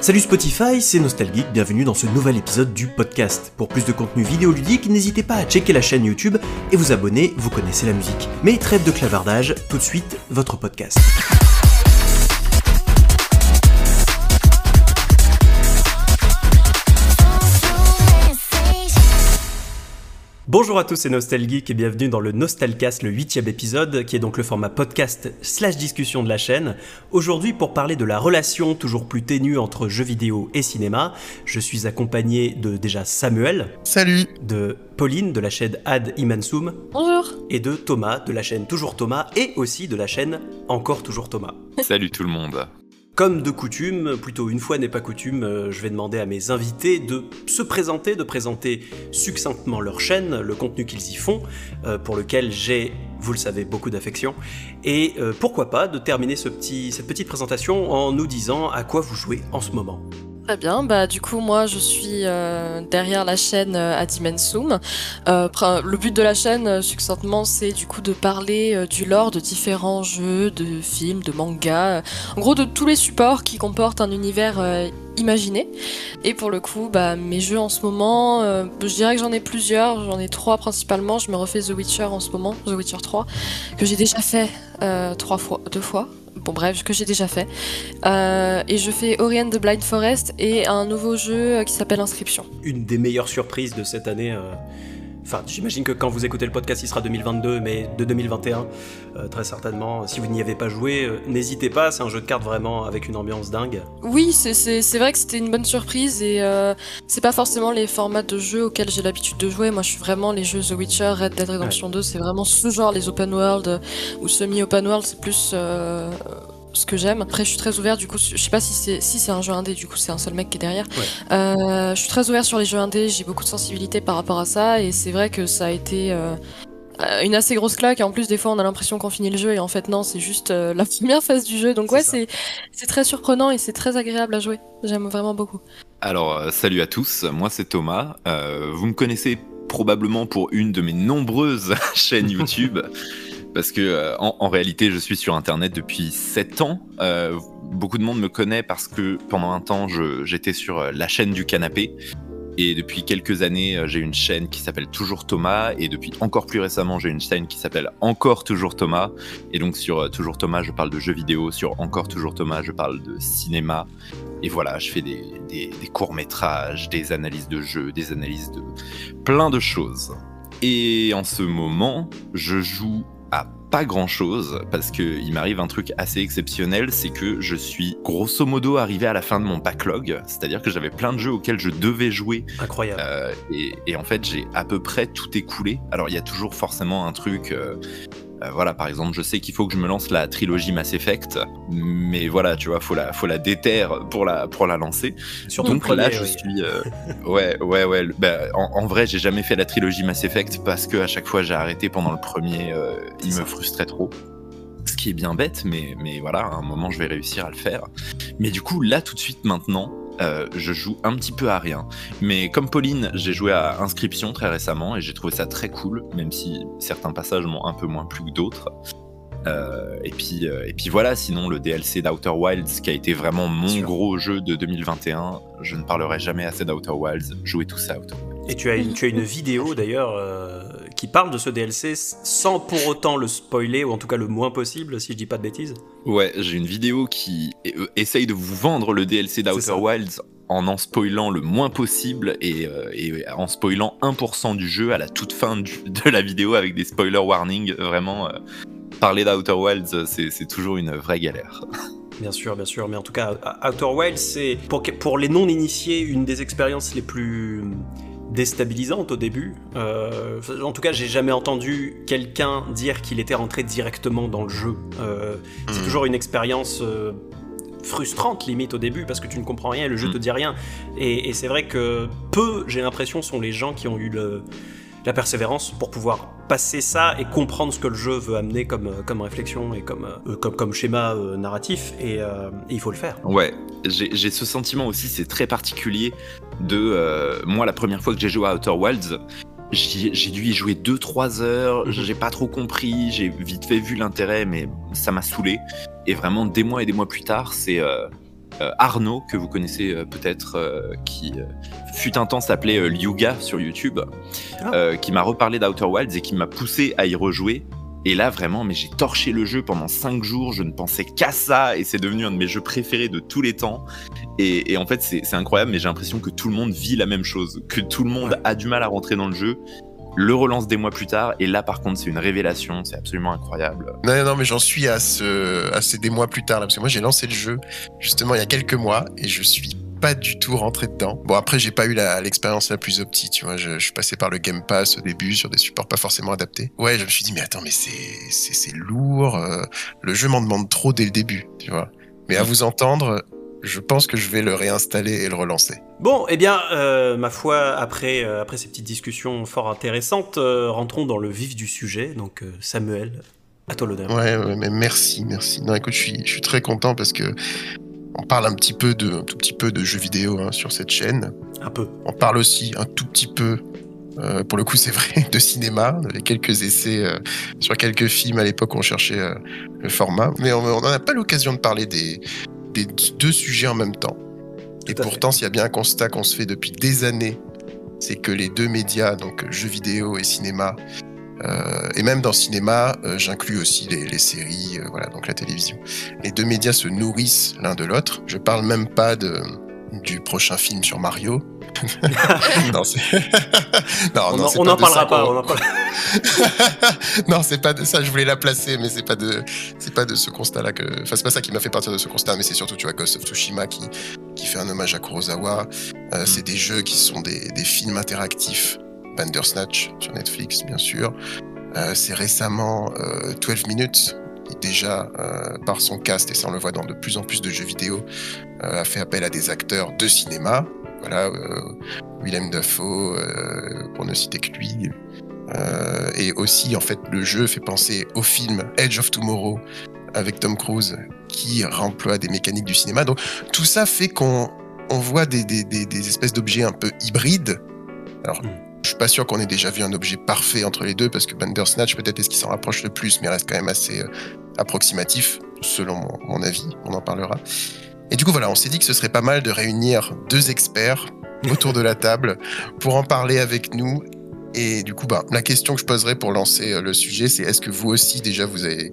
Salut Spotify, c'est Nostalgeek, bienvenue dans ce nouvel épisode du podcast. Pour plus de contenu vidéoludique, n'hésitez pas à checker la chaîne YouTube et vous abonner, vous connaissez la musique. Mais trêve de clavardage, tout de suite, votre podcast. Bonjour à tous, c'est Nostalgeek et bienvenue dans le Nostalcast, le huitième épisode, qui est donc le format podcast slash discussion de la chaîne. Aujourd'hui, pour parler de la relation toujours plus ténue entre jeux vidéo et cinéma, je suis accompagné de déjà Samuel. Salut De Pauline de la chaîne Ad Imansum. Bonjour Et de Thomas de la chaîne Toujours Thomas et aussi de la chaîne Encore Toujours Thomas. Salut tout le monde comme de coutume, plutôt une fois n'est pas coutume, euh, je vais demander à mes invités de se présenter, de présenter succinctement leur chaîne, le contenu qu'ils y font, euh, pour lequel j'ai, vous le savez, beaucoup d'affection, et euh, pourquoi pas de terminer cette petite présentation en nous disant à quoi vous jouez en ce moment. Très bien, bah du coup moi je suis euh, derrière la chaîne euh, Adimensum. Euh, le but de la chaîne euh, succinctement c'est du coup de parler du lore de différents jeux, de films, de mangas, en gros de tous les supports qui comportent un univers imaginé. Et pour le coup, bah, mes jeux en ce moment, je dirais que j'en ai plusieurs, j'en ai trois principalement. Je me refais The Witcher en ce moment, The Witcher 3, que j'ai déjà fait trois fois, deux fois, bon bref, que j'ai déjà fait. Euh, et je fais Ori and the Blind Forest et un nouveau jeu euh, qui s'appelle Inscription. Une des meilleures surprises de cette année. Euh Enfin, j'imagine que quand vous écoutez le podcast, il sera 2022, mais de 2021, euh, très certainement. Si vous n'y avez pas joué, euh, n'hésitez pas, c'est un jeu de cartes vraiment avec une ambiance dingue. Oui, c'est vrai que c'était une bonne surprise et euh, c'est pas forcément les formats de jeux auxquels j'ai l'habitude de jouer. Moi, je suis vraiment les jeux The Witcher, Red Dead Redemption ouais. 2, c'est vraiment ce genre, les open world ou semi-open world, c'est plus euh, ce que j'aime. Après, je suis très ouvert, du coup, je sais pas si c'est si c'est un jeu indé, du coup, c'est un seul mec qui est derrière. Ouais. Euh, je suis très ouvert sur les jeux indés, j'ai beaucoup de sensibilité par rapport à ça, et c'est vrai que ça a été euh, une assez grosse claque. Et en plus, des fois, on a l'impression qu'on finit le jeu, et en fait, non, c'est juste euh, la première phase du jeu. Donc, ouais, c'est c'est très surprenant et c'est très agréable à jouer. J'aime vraiment beaucoup. Alors, euh, salut à tous, moi c'est Thomas. Euh, vous me connaissez probablement pour une de mes nombreuses chaînes YouTube. parce que euh, en, réalité je suis sur internet depuis 7 ans. Euh, beaucoup de monde me connaît parce que pendant un temps j'étais sur euh, la chaîne du canapé. Et depuis quelques années j'ai une chaîne qui s'appelle Toujours Thomas. Et depuis encore plus récemment j'ai une chaîne qui s'appelle Encore Toujours Thomas. Et donc sur Toujours Thomas je parle de jeux vidéo, sur Encore Toujours Thomas je parle de cinéma. Et voilà je fais des, des, des courts métrages, des analyses de jeux, des analyses de plein de choses. Et en ce moment je joue à pas grand chose parce que il m'arrive un truc assez exceptionnel, c'est que je suis grosso modo arrivé à la fin de mon backlog, c'est-à-dire que j'avais plein de jeux auxquels je devais jouer. Incroyable. Euh, et, et, en fait, j'ai à peu près tout écoulé. Alors il y a toujours forcément un truc. Euh, euh, voilà, par exemple, je sais qu'il faut que je me lance la trilogie Mass Effect, mais voilà, tu vois, faut la, faut la déterre pour la, pour la lancer. Surtout Donc premier, là, je oui. suis, euh, ouais, ouais, ouais. Bah, en, en, vrai, j'ai jamais fait la trilogie Mass Effect parce que à chaque fois j'ai arrêté pendant le premier, euh, il me frustrait trop. Ce qui est bien bête, mais, mais voilà, à un moment je vais réussir à le faire. Mais du coup, là, tout de suite, maintenant, euh, je joue un petit peu à rien. Mais comme Pauline, j'ai joué à Inscription très récemment et j'ai trouvé ça très cool, même si certains passages m'ont un peu moins plu que d'autres. Euh, et, puis, euh, et puis voilà, sinon le DLC d'Outer Wilds, qui a été vraiment mon gros jeu de 2021, je ne parlerai jamais assez d'Outer Wilds, jouez tous à Outer Wilds. Et tu as une, tu as une vidéo d'ailleurs euh, qui parle de ce DLC sans pour autant le spoiler, ou en tout cas le moins possible, si je dis pas de bêtises. Ouais, j'ai une vidéo qui euh, essaye de vous vendre le DLC d'Outer Wilds en en spoilant le moins possible et, euh, et, en spoilant 1% du jeu à la toute fin du, de la vidéo avec des spoiler warnings. Vraiment, euh, parler d'Outer Wilds, c'est toujours une vraie galère. Bien sûr, bien sûr, mais en tout cas, Outer Wilds, c'est pour, pour les non-initiés une des expériences les plus déstabilisante au début. Euh, en tout cas, j'ai jamais entendu quelqu'un dire qu'il était rentré directement dans le jeu. Euh, c'est Mm. toujours une expérience euh, frustrante limite au début parce que tu ne comprends rien et le jeu Mm. te dit rien. Et, et c'est vrai que peu, j'ai l'impression, sont les gens qui ont eu le, la persévérance pour pouvoir passer ça et comprendre ce que le jeu veut amener comme, comme réflexion et comme, euh, comme, comme schéma euh, narratif. Et, euh, et il faut le faire. Ouais, j'ai ce sentiment aussi, c'est très particulier de euh, moi la première fois que j'ai joué à Outer Wilds. J'ai dû y jouer 2-3 heures, Mhm. j'ai pas trop compris, j'ai vite fait vu l'intérêt, mais ça m'a saoulé. Et vraiment, des mois et des mois plus tard, c'est euh, Arnaud, que vous connaissez peut-être, qui fut un temps s'appelait Lyuga sur YouTube, ah. qui m'a reparlé d'Outer Wilds et qui m'a poussé à y rejouer. Et là, vraiment, mais j'ai torché le jeu pendant 5 jours, je ne pensais qu'à ça, et c'est devenu un de mes jeux préférés de tous les temps. Et, en fait, c'est incroyable, mais j'ai l'impression que tout le monde vit la même chose, que tout le monde a du mal à rentrer dans le jeu, le relance des mois plus tard, et là, par contre, c'est une révélation, c'est absolument incroyable. Non, non, mais j'en suis à, ce, à ces des mois plus tard, là, parce que moi, j'ai lancé le jeu, justement, il y a quelques mois, et je suis pas du tout rentré dedans. Bon, après, j'ai pas eu l'expérience la, plus optique, tu vois. Je, suis passé par le Game Pass au début sur des supports pas forcément adaptés. Ouais, je me suis dit, mais attends, mais c'est lourd. Euh, le jeu m'en demande trop dès le début, tu vois. Mais à vous entendre, je pense que je vais le réinstaller et le relancer. Bon, eh bien, euh, ma foi, après, euh, après ces petites discussions fort intéressantes, rentrons dans le vif du sujet. Donc, Samuel, à toi l'honneur. Ouais, ouais, mais merci, merci. Non, écoute, je suis, je suis très content parce que on parle un petit peu de, tout petit peu de jeux vidéo hein, sur cette chaîne. Un peu. On parle aussi un tout petit peu, euh, pour le coup c'est vrai, de cinéma. On avait quelques essais euh, sur quelques films à l'époque où on cherchait euh, le format. Mais on n'en a pas l'occasion de parler des, deux sujets en même temps. Et pourtant, s'il y a bien un constat qu'on se fait depuis des années, c'est que les deux médias, donc jeux vidéo et cinéma, et même dans le cinéma, euh, j'inclus aussi les, séries, euh, voilà, donc la télévision. Les deux médias se nourrissent l'un de l'autre. Je parle même pas de, du prochain film sur Mario. non, non, on n'en parlera pas. On non, c'est pas de ça. Je voulais la placer, mais c'est pas de, c'est pas de ce constat-là que. Enfin, c'est pas ça qui m'a fait partir de ce constat, mais c'est surtout, tu vois, Ghost of Tsushima qui, qui fait un hommage à Kurosawa. Mm. C'est des jeux qui sont des, des films interactifs Bandersnatch sur Netflix, bien sûr. Euh, c'est récemment 12 euh, Minutes, qui déjà, euh, par son cast, et ça on le voit dans de plus en plus de jeux vidéo, a fait appel à des acteurs de cinéma. Voilà, Willem Dafoe, pour ne citer que lui. et aussi, en fait, le jeu fait penser au film Edge of Tomorrow avec Tom Cruise, qui remploie des mécaniques du cinéma. Donc tout ça fait qu'on on voit des, des, des, espèces d'objets un peu hybrides. Alors, hmm. Je suis pas sûr qu'on ait déjà vu un objet parfait entre les deux parce que Bandersnatch peut-être est ce qui s'en rapproche le plus, mais reste quand même assez euh, approximatif, selon mon, avis. On en parlera. Et du coup, voilà, on s'est dit que ce serait pas mal de réunir deux experts autour de la table pour en parler avec nous. Et du coup, bah, la question que je poserai pour lancer euh, le sujet, c'est est-ce que vous aussi déjà vous avez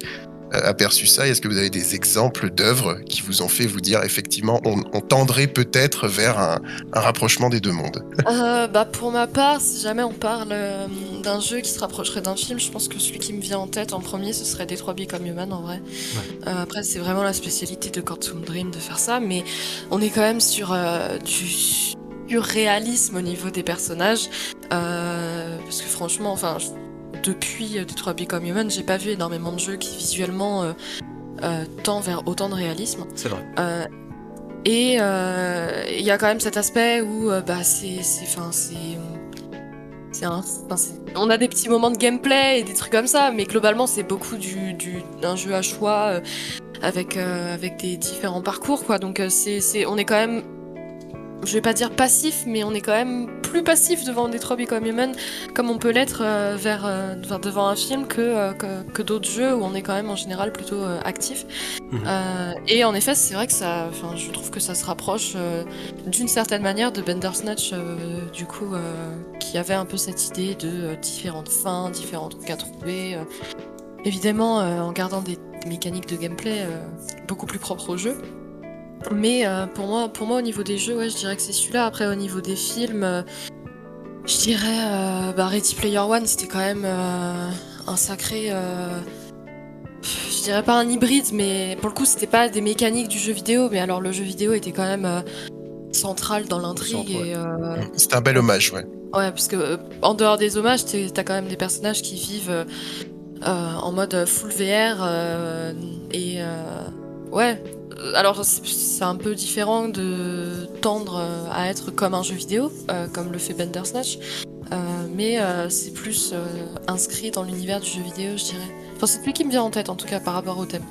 aperçu ça Est-ce que vous avez des exemples d'œuvres qui vous ont fait vous dire effectivement on, tendrait peut-être vers un, rapprochement des deux mondes? Euh, bah Pour ma part, si jamais on parle euh, d'un jeu qui se rapprocherait d'un film, je pense que celui qui me vient en tête en premier, ce serait Detroit Become Human en vrai. après, c'est vraiment la spécialité de Quantum Dream de faire ça, mais on est quand même sur du réalisme au niveau des personnages. parce que franchement, enfin, depuis euh, Detroit Become Human, j'ai pas vu énormément de jeux qui visuellement euh, euh, tendent vers autant de réalisme. C'est vrai. et il y a quand même cet aspect où bah c'est enfin c'est on a des petits moments de gameplay et des trucs comme ça, mais globalement c'est beaucoup du, d'un jeu à choix avec avec des différents parcours quoi. Donc c'est on est quand même je vais pas dire passif, mais on est quand même plus passif devant Detroit Become Human, comme on peut l'être euh, vers, euh, devant un film que, euh, que, d'autres jeux où on est quand même en général plutôt actif. Mhm. et en effet, c'est vrai que ça, je trouve que ça se rapproche d'une certaine manière de Bandersnatch, du coup, qui avait un peu cette idée de différentes fins, différents trucs à trouver. évidemment, en gardant des mécaniques de gameplay beaucoup plus propres au jeu. Mais euh, pour, moi, pour moi, au niveau des jeux, ouais, je dirais que c'est celui-là. Après, au niveau des films, euh, je dirais euh, bah, Ready Player One, c'était quand même un sacré. je dirais pas un hybride, mais pour le coup, c'était pas des mécaniques du jeu vidéo, mais alors le jeu vidéo était quand même central dans l'intrigue. et C'était un bel hommage, ouais. Ouais, parce que en dehors des hommages, t'as quand même des personnages qui vivent en mode full VR et ouais, euh, alors c'est un peu différent de tendre euh, à être comme un jeu vidéo, euh, comme le fait Bandersnatch, mais c'est plus inscrit dans l'univers du jeu vidéo, je dirais. Enfin, c'est lui qui me vient en tête en tout cas par rapport au thème.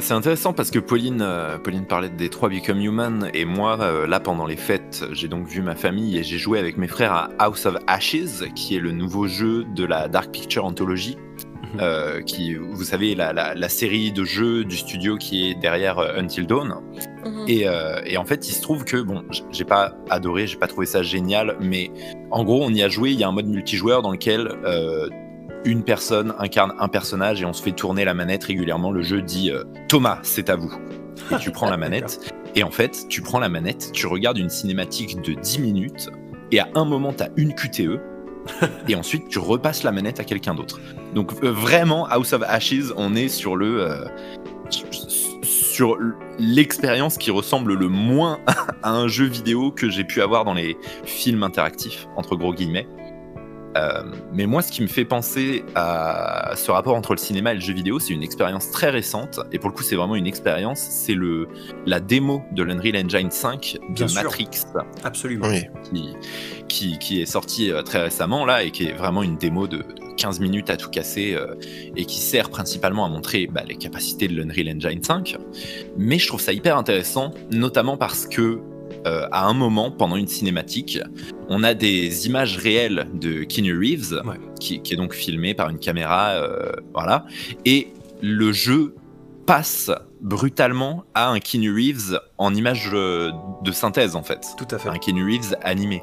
c'est intéressant parce que Pauline, Pauline parlait de Détroit Become Human et moi, là pendant les fêtes, j'ai donc vu ma famille et j'ai joué avec mes frères à House of Ashes, qui est le nouveau jeu de la Dark Picture Anthology, euh, qui, vous savez, la, série de jeux du studio qui est derrière euh, Until Dawn. Mhm. Et, euh, et en fait, il se trouve que, bon, j'ai pas adoré, j'ai pas trouvé ça génial, mais en gros, on y a joué. Il y a un mode multijoueur dans lequel euh, une personne incarne un personnage et on se fait tourner la manette régulièrement. Le jeu dit Thomas, c'est à vous. Et tu prends la manette. Et en fait, tu prends la manette, tu regardes une cinématique de 10 minutes, et à un moment, tu as une QTE, et ensuite, tu repasses la manette à quelqu'un d'autre. Donc, euh, vraiment, House of Ashes, on est sur le. euh, sur l'expérience qui ressemble le moins à un jeu vidéo que j'ai pu avoir dans les films interactifs, entre gros guillemets. Euh, mais moi, ce qui me fait penser à ce rapport entre le cinéma et le jeu vidéo, c'est une expérience très récente. Et pour le coup, c'est vraiment une expérience. C'est le la démo de l'Unreal Engine 5 de Bien sûr. Matrix Absolument. Oui. qui, qui, qui est sorti euh, très récemment là et qui est vraiment une démo de, de 15 minutes à tout casser euh, et qui sert principalement à montrer bah, les capacités de l'Unreal Engine 5. Mais je trouve ça hyper intéressant, notamment parce que euh, à un moment, pendant une cinématique, on a des images réelles de Keanu Reeves, Ouais. qui, qui est donc filmé par une caméra, euh, voilà, et le jeu passe brutalement à un Keanu Reeves en image euh, de synthèse en fait Tout à fait. un Keanu Reeves animé.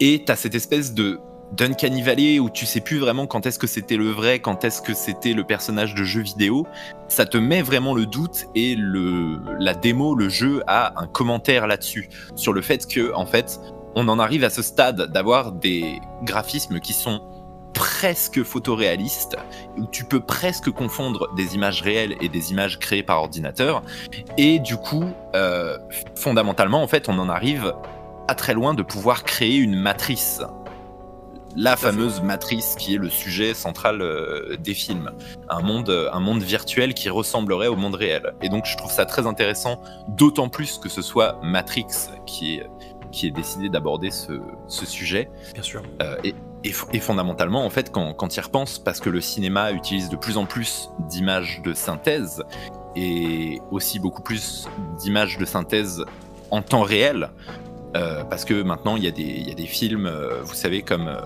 Et t'as cette espèce de d'Uncanny Valley où tu sais plus vraiment quand est-ce que c'était le vrai, quand est-ce que c'était le personnage de jeu vidéo. Ça te met vraiment le doute et le la démo, le jeu a un commentaire là-dessus sur le fait que en fait on en arrive à ce stade d'avoir des graphismes qui sont presque photoréalistes, où tu peux presque confondre des images réelles et des images créées par ordinateur. Et du coup, euh, fondamentalement, en fait, on en arrive pas très loin de pouvoir créer une matrice. La fameuse matrice qui est le sujet central euh, des films. Un monde, euh, un monde virtuel qui ressemblerait au monde réel. Et donc je trouve ça très intéressant, d'autant plus que ce soit Matrix qui est, qui est décidé d'aborder ce, ce sujet. Bien sûr. Euh, et, et et fondamentalement, en fait, quand, quand il repense, parce que le cinéma utilise de plus en plus d'images de synthèse et aussi beaucoup plus d'images de synthèse en temps réel, euh, parce que maintenant il y, a des- il y a des films, euh, vous savez, comme euh,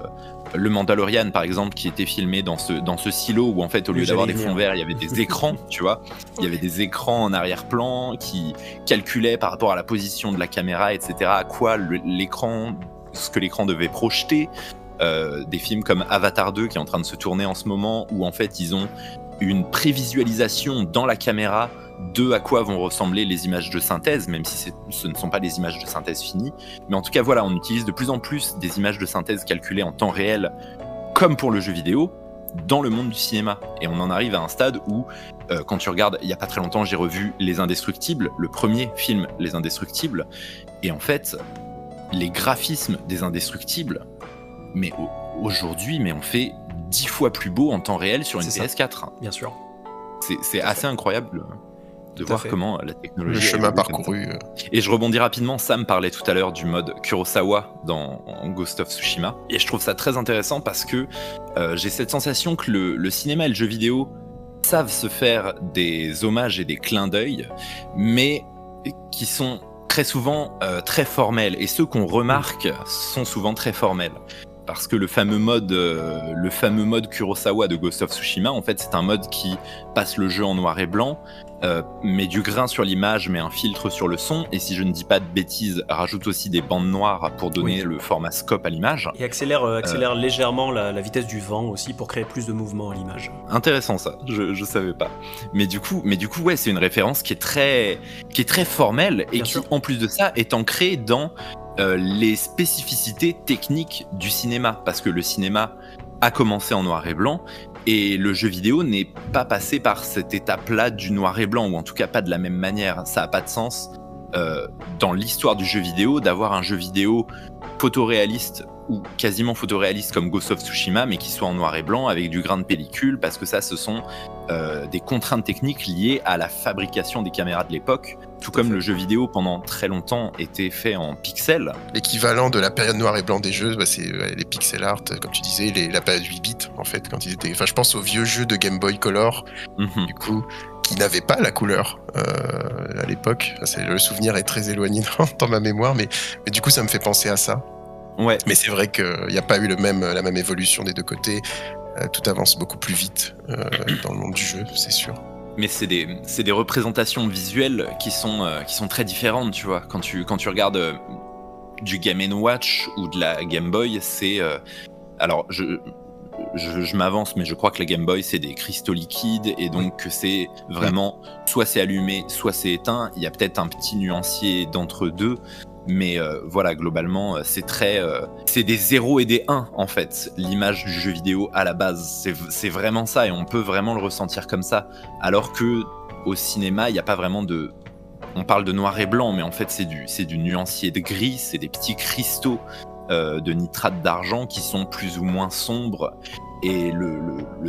Le Mandalorian par exemple, qui était filmé dans ce, dans ce silo où en fait, au lieu d'avoir des fonds verts, il y avait des écrans, tu vois. Il y avait des écrans en arrière-plan qui calculaient par rapport à la position de la caméra, etc., à quoi l'écran, ce que l'écran devait projeter. Des films comme Avatar 2 qui est en train de se tourner en ce moment, où en fait ils ont une prévisualisation dans la caméra de à quoi vont ressembler les images de synthèse, même si ce ne sont pas des images de synthèse finies. Mais en tout cas, voilà, on utilise de plus en plus des images de synthèse calculées en temps réel, comme pour le jeu vidéo, dans le monde du cinéma. Et on en arrive à un stade où, euh, quand tu regardes, il y a pas très longtemps, j'ai revu Les Indestructibles, le premier film Les Indestructibles, et en fait, les graphismes des Indestructibles, mais au- aujourd'hui, mais on fait dix fois plus beau en temps réel sur une C'est ça. PS4. Bien sûr. C'est assez fait. incroyable de Tout voir fait. comment la technologie. Le chemin parcouru. euh, Et je rebondis rapidement, Sam parlait tout à l'heure du mode Kurosawa dans Ghost of Tsushima. Et je trouve ça très intéressant parce que euh, j'ai cette sensation que le, le cinéma et le jeu vidéo savent se faire des hommages et des clins d'œil, mais qui sont très souvent euh, très formels. Et ceux qu'on remarque sont souvent très formels. Parce que le fameux mode, euh, le fameux mode Kurosawa de Ghost of Tsushima, en fait, c'est un mode qui passe le jeu en noir et blanc, euh, met du grain sur l'image, met un filtre sur le son, et si je ne dis pas de bêtises, rajoute aussi des bandes noires pour donner Oui. le format scope à l'image. Et accélère, euh, accélère légèrement la, la vitesse du vent aussi pour créer plus de mouvement à l'image. Intéressant ça, je, je savais pas. Mais du coup, mais du coup, ouais, c'est une référence qui est très, qui est très formelle et Bien qui, sûr. en plus de ça, est ancrée dans euh, les spécificités techniques du cinéma, parce que le cinéma a commencé en noir et blanc. Et le jeu vidéo n'est pas passé par cette étape-là du noir et blanc, ou en tout cas pas de la même manière. Ça a pas de sens euh, dans l'histoire du jeu vidéo d'avoir un jeu vidéo photoréaliste ou quasiment photoréaliste comme Ghost of Tsushima, mais qui soit en noir et blanc avec du grain de pellicule, parce que ça, ce sont euh, des contraintes techniques liées à la fabrication des caméras de l'époque, tout comme le jeu vidéo pendant très longtemps était fait en pixels. L'équivalent de la période noir et blanc des jeux, bah, c'est ouais, les pixel art, comme tu disais, les- la période 8 bits, en fait, quand ils étaient. Enfin, je pense aux vieux jeux de Game Boy Color, Mhm. du coup, qui n'avaient pas la couleur euh, à l'époque. Enfin, le souvenir est très éloigné dans, dans ma mémoire, mais, mais du coup, ça me fait penser à ça. Ouais, Mais c'est vrai qu'il n'y a pas eu le même, la même évolution des deux côtés. Euh, tout avance beaucoup plus vite euh, dans le monde du jeu, c'est sûr. Mais c'est des, des, représentations visuelles qui sont, euh, qui sont très différentes, tu vois. Quand tu, quand tu regardes euh, du Game Watch ou de la Game Boy, c'est. Euh, alors, je, je, m'avance, mais je crois que la Game Boy, c'est des cristaux liquides, et donc c'est vraiment soit c'est allumé, soit c'est éteint. Il y a peut-être un petit nuancier d'entre deux. Mais euh, voilà, globalement, euh, c'est très. Euh, c'est des 0 et des 1 en fait, l'image du jeu vidéo à la base. C'est vraiment ça et on peut vraiment le ressentir comme ça. Alors que au cinéma, il n'y a pas vraiment de. On parle de noir et blanc, mais en fait, c'est du, du nuancier de gris, c'est des petits cristaux de nitrate d'argent qui sont plus ou moins sombres et le,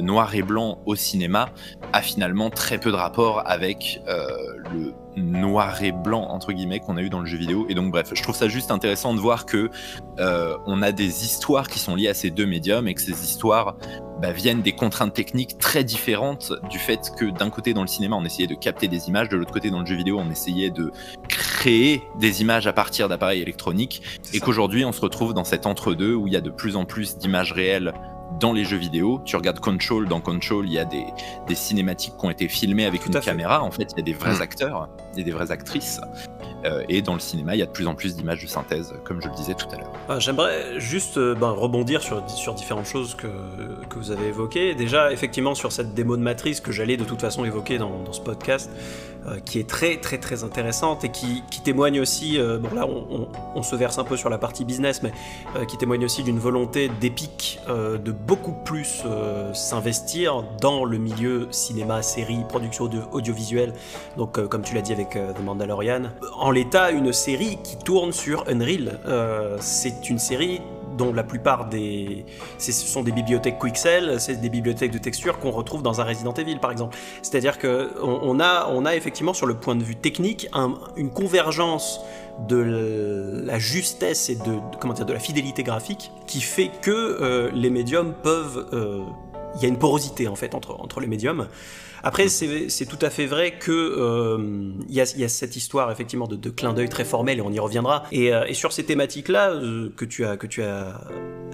noir et blanc au cinéma a finalement très peu de rapport avec le noir et blanc entre guillemets qu'on a eu dans le jeu vidéo. Et donc bref, je trouve ça juste intéressant de voir que euh, on a des histoires qui sont liées à ces deux médiums et que ces histoires bah, viennent des contraintes techniques très différentes du fait que d'un côté dans le cinéma on essayait de capter des images, de l'autre côté dans le jeu vidéo on essayait de créer des images à partir d'appareils électroniques et qu'aujourd'hui on se retrouve dans cet entre-deux où il y a de plus en plus d'images réelles dans les jeux vidéo. Tu regardes Control, dans Control, il y a des, des cinématiques qui ont été filmées avec une caméra. En fait, il y a des vrais mm. acteurs et des vraies actrices. Euh, et dans le cinéma, il y a de plus en plus d'images de synthèse, comme je le disais tout à l'heure. Ah, j'aimerais juste euh, ben, rebondir sur, différentes choses que, que, vous avez évoquées. Déjà, effectivement, sur cette démo de matrice que j'allais de toute façon évoquer dans, ce podcast, euh, qui est très très très intéressante et qui, témoigne aussi, bon là on, se verse un peu sur la partie business, mais qui témoigne aussi d'une volonté d'Epic de beaucoup plus s'investir dans le milieu cinéma, série, production audiovisuelle, donc comme tu l'as dit avec The Mandalorian, en l'état une série qui tourne sur Unreal. Euh, c'est une série dont la plupart des... Ce sont des bibliothèques Quixel, c'est des bibliothèques de texture qu'on retrouve dans un Resident Evil par exemple. C'est-à-dire qu'on on a, on a effectivement sur le point de vue technique une convergence de la justesse et de, comment dire, de la fidélité graphique qui fait que euh, les médiums peuvent... Euh, il y a une porosité en fait entre, entre les médiums. Après, c'est tout à fait vrai que euh, il y, a, cette histoire effectivement de, clin d'œil très formel et on y reviendra. Et, euh, sur ces thématiques-là euh, que tu as que tu as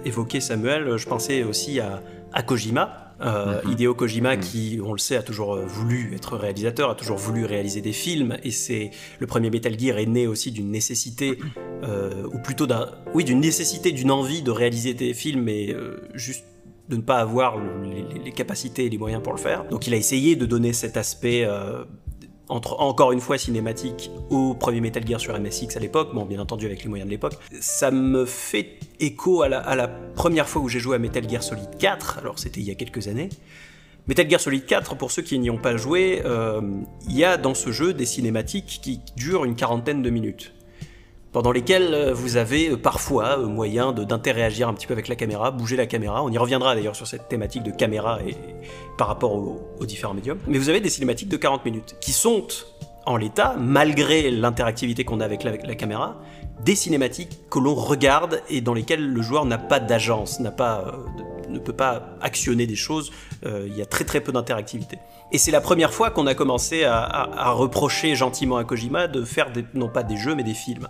évoqué, Samuel, je pensais aussi à, Kojima. Mhm. Hideo Kojima, mhm. qui, on le sait, a toujours voulu être réalisateur, a toujours voulu réaliser des films, et c'est le premier Metal Gear est né aussi d'une nécessité, ou plutôt d'un, oui, d'une nécessité, d'une envie de réaliser des films, mais juste de ne pas avoir les, capacités et les moyens pour le faire. Donc il a essayé de donner cet aspect, euh, entre, encore une fois, cinématique au premier Metal Gear sur MSX à l'époque, bon bien entendu avec les moyens de l'époque. Ça me fait écho à la, première fois où j'ai joué à Metal Gear Solid 4, alors c'était il y a quelques années. Metal Gear Solid 4, pour ceux qui n'y ont pas joué, euh, il y a dans ce jeu des cinématiques qui durent une quarantaine de minutes pendant lesquels euh, vous avez euh, parfois euh, moyen d'interagir un petit peu avec la caméra, bouger la caméra. On y reviendra d'ailleurs sur cette thématique de caméra par rapport aux, différents médiums. Mais vous avez des cinématiques de 40 minutes qui sont en l'état, malgré l'interactivité qu'on a avec la, caméra, des cinématiques que l'on regarde et dans lesquelles le joueur n'a pas d'agence, pas, ne peut pas actionner des choses. il y a très très peu d'interactivité. Et c'est la première fois qu'on a commencé à, reprocher gentiment à Kojima de faire non pas des jeux mais des films.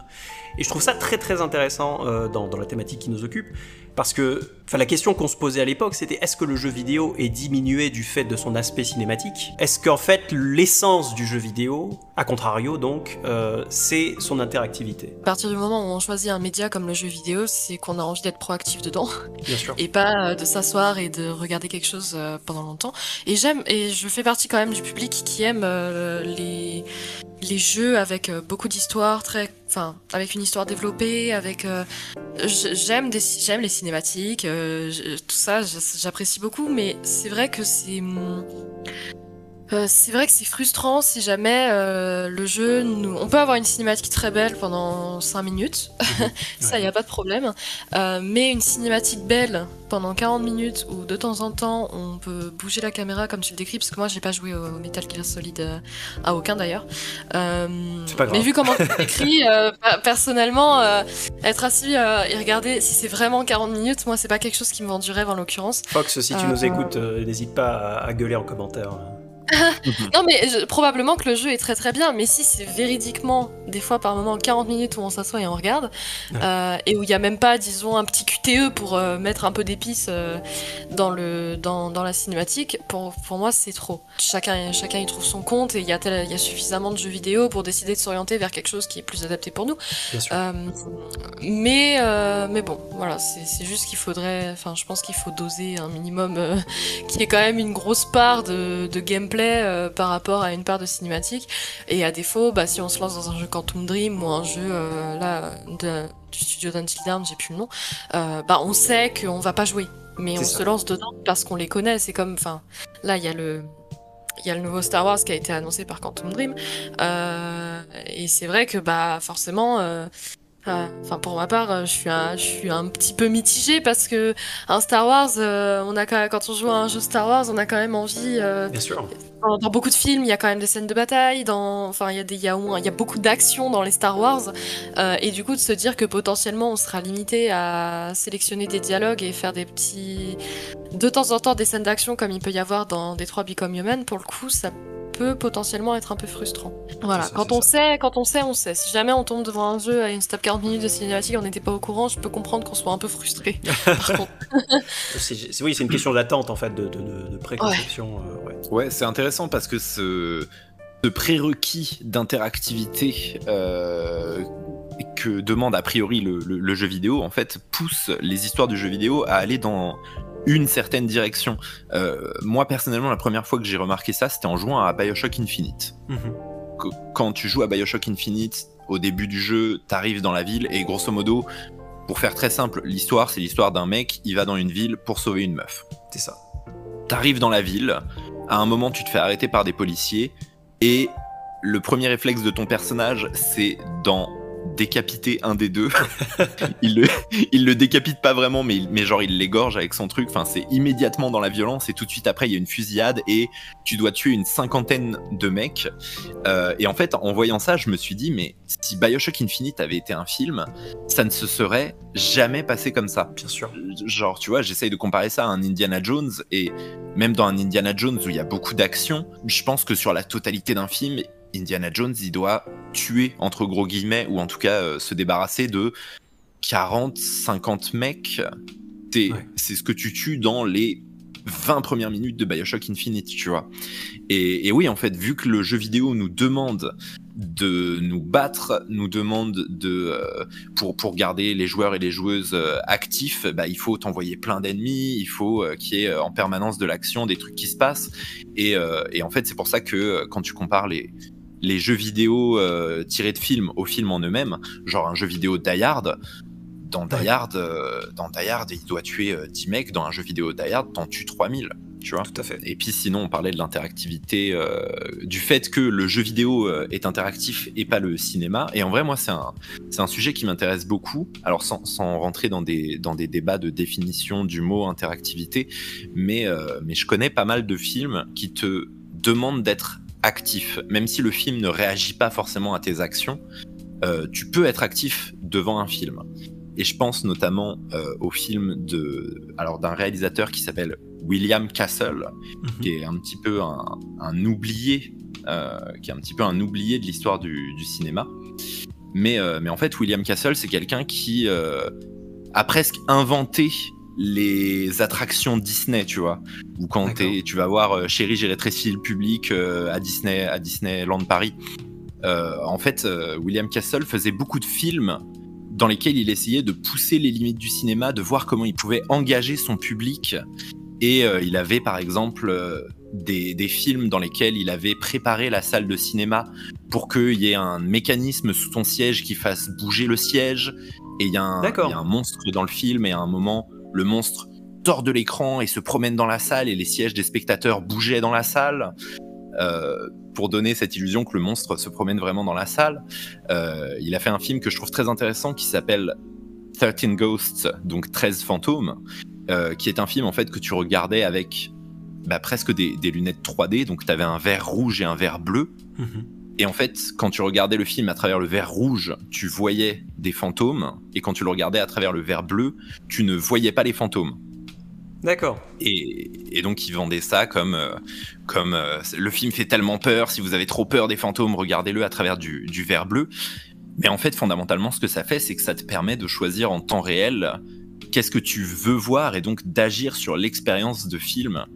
Et je trouve ça très très intéressant euh, dans, dans, la thématique qui nous occupe, parce que la question qu'on se posait à l'époque, c'était est-ce que le jeu vidéo est diminué du fait de son aspect cinématique? Est-ce qu'en fait l'essence du jeu vidéo, à contrario donc, euh, c'est son interactivité? À partir du moment où on choisit un média comme le jeu vidéo, c'est qu'on a envie d'être proactif dedans. Bien sûr. Et pas euh, de s'asseoir et de regarder quelque chose pendant longtemps. Et j'aime, et je fais partie quand même du public qui aime les les jeux avec beaucoup d'histoires, très, avec une histoire développée, avec. j'aime des, j'aime les cinématiques, euh, tout ça, j'apprécie beaucoup, mais c'est vrai que c'est euh, c'est vrai que c'est frustrant si jamais euh, le jeu nous... On peut avoir une cinématique très belle pendant 5 minutes, ça y a pas de problème. Euh, mais une cinématique belle pendant 40 minutes où de temps en temps on peut bouger la caméra comme tu le décris, parce que moi j'ai pas joué au Metal Gear Solid à aucun d'ailleurs. mais vu comment tu écrit, personnellement, être assis et regarder si c'est vraiment 40 minutes, moi c'est pas quelque chose qui me vend du rêve en l'occurrence. Fox, si tu nous écoutes, n'hésite pas à gueuler en commentaire. non, mais je- probablement que le jeu est très très bien, mais si c'est véridiquement, des fois par moment, 40 minutes où on s'assoit et on regarde, Ouais. euh, et où il n'y a même pas, disons, un petit QTE pour euh, mettre un peu d'épices euh, dans, le, dans, dans la cinématique, pour, pour moi c'est trop. Chacun, chacun y trouve son compte et il y, a tel- il y a suffisamment de jeux vidéo pour décider de s'orienter vers quelque chose qui est plus adapté pour nous. Euh, mais, euh, mais bon, voilà, c'est c'est juste qu'il faudrait, enfin, je pense qu'il faut doser un minimum euh, qui est quand même une grosse part de, de gameplay euh, par rapport à une part de cinématique. Et à défaut, bah, si on se lance dans un jeu Quantum Dream ou un jeu euh, là de- du studio d'Until Dawn, j'ai plus le nom, euh, bah, on sait qu'on va pas jouer, mais on ça. se lance dedans parce qu'on les connaît. C'est comme, enfin, là, il y a le il y a le nouveau Star Wars qui a été annoncé par Quantum Dream. Euh, et c'est vrai que bah forcément, euh, enfin pour ma part, euh, je suis un, je suis un petit peu mitigée parce que un Star Wars, euh, on a quand, quand on joue à un jeu Star Wars, on a quand même envie. euh, Bien sûr. dans, dans beaucoup de films, il y a quand même des scènes de bataille. Dans, enfin, il y a des, il y a au moins, il y a beaucoup d'action dans les Star Wars. Euh, et du coup, de se dire que potentiellement, on sera limité à sélectionner des dialogues et faire des petits, de temps en temps, des scènes d'action comme il peut y avoir dans Detroit Become Human. Pour le coup, ça peut potentiellement être un peu frustrant. Voilà. Ça, quand on ça. sait, quand on sait, on sait. Si jamais on tombe devant un jeu à une stop 40 minutes de cinématique, on n'était pas au courant, je peux comprendre qu'on soit un peu frustré. Par contre, oui, c'est une question d'attente en fait, de, de, de- de préconception. euh, ouais. Ouais, c'est intéressant parce que ce, ce prérequis d'interactivité euh, que demande a priori le, le- le jeu vidéo, en fait, pousse les histoires du jeu vidéo à aller dans une certaine direction. Euh, moi, personnellement, la première fois que j'ai remarqué ça, c'était en jouant à Bioshock Infinite. Mhm. Quand tu joues à Bioshock Infinite, au début du jeu, t'arrives dans la ville et grosso modo, pour faire très simple, l'histoire, c'est l'histoire d'un mec, il va dans une ville pour sauver une meuf C'est ça. t'arrives dans la ville, à un moment tu te fais arrêter par des policiers, et le premier réflexe de ton personnage, c'est d'en décapiter un des deux. il, le, il le décapite pas vraiment, mais, il- mais genre il l'égorge avec son truc. Enfin, c'est immédiatement dans la violence, et tout de suite après, il y a une fusillade, et tu dois tuer une cinquantaine de mecs. Euh, et en fait, en voyant ça, je me suis dit, mais si Bioshock Infinite avait été un film, ça ne se serait jamais passé comme ça Bien sûr. genre tu vois j'essaye de comparer ça à un Indiana Jones et même dans un Indiana Jones où il y a beaucoup d'action je pense que sur la totalité d'un film Indiana Jones il doit tuer entre gros guillemets ou en tout cas euh, se débarrasser de 40 50 mecs Ouais. c'est ce que tu tues dans les 20 premières minutes de Bioshock Infinite tu vois et, et oui en fait vu que le jeu vidéo nous demande de nous battre nous demande de euh, pour, pour garder les joueurs et les joueuses euh, actifs, bah, il faut t'envoyer plein d'ennemis, il faut euh, qu'il y ait en permanence de l'action, des trucs qui se passent. Et, et en fait, c'est pour ça que quand tu compares les, les jeux vidéo euh, tirés de films aux films en eux-mêmes, genre un jeu vidéo Die Hard, dans Die. Hard, euh, dans Die Hard, il doit tuer euh, 10 mecs, dans un jeu vidéo Die Hard, t'en tues 3000, tu vois. Tout à fait. Et puis sinon, on parlait de l'interactivité, euh, du fait que le jeu vidéo est interactif et pas le cinéma. Et en vrai, moi, c'est un, c'est un sujet qui m'intéresse beaucoup. Alors, sans, sans rentrer dans des, dans des débats de définition du mot interactivité, mais, mais je connais pas mal de films qui te demandent d'être actif. Même si le film ne réagit pas forcément à tes actions, euh, tu peux être actif devant un film. Et je pense notamment euh, au film de, alors d'un réalisateur qui s'appelle William Castle, Mhm. qui est un petit peu un, un oublié, euh, qui est un petit peu un oublié de l'histoire du, du cinéma. Mais, mais en fait, William Castle, c'est quelqu'un qui a presque inventé les attractions Disney, tu vois. Ou quand tu vas voir euh, Chérie, j'ai rétréci le public euh, à Disney, à Disneyland Paris. Euh, en fait, euh, William Castle faisait beaucoup de films dans lesquels il essayait de pousser les limites du cinéma, de voir comment il pouvait engager son public. Et il avait par exemple des, des films dans lesquels il avait préparé la salle de cinéma pour qu'il y ait un mécanisme sous ton siège qui fasse bouger le siège. Et il y, a un- y a un monstre dans le film, et à un moment, le monstre sort de l'écran et se promène dans la salle, et les sièges des spectateurs bougeaient dans la salle. Euh, pour donner cette illusion que le monstre se promène vraiment dans la salle. Euh, il a fait un film que je trouve très intéressant qui s'appelle 13 Ghosts, donc 13 fantômes, euh, qui est un film en fait que tu regardais avec bah, presque des, des lunettes 3D, donc tu avais un verre rouge et un verre bleu. Mhm. Et en fait, quand tu regardais le film à travers le verre rouge, tu voyais des fantômes, et quand tu le regardais à travers le verre bleu, tu ne voyais pas les fantômes. D'accord. Et, donc ils vendaient ça comme, euh, comme euh, le film fait tellement peur, si vous avez trop peur des fantômes, regardez-le à travers du, du verre bleu. Mais en fait, fondamentalement, ce que ça fait, c'est que ça te permet de choisir en temps réel qu'est-ce que tu veux voir et donc d'agir sur l'expérience de film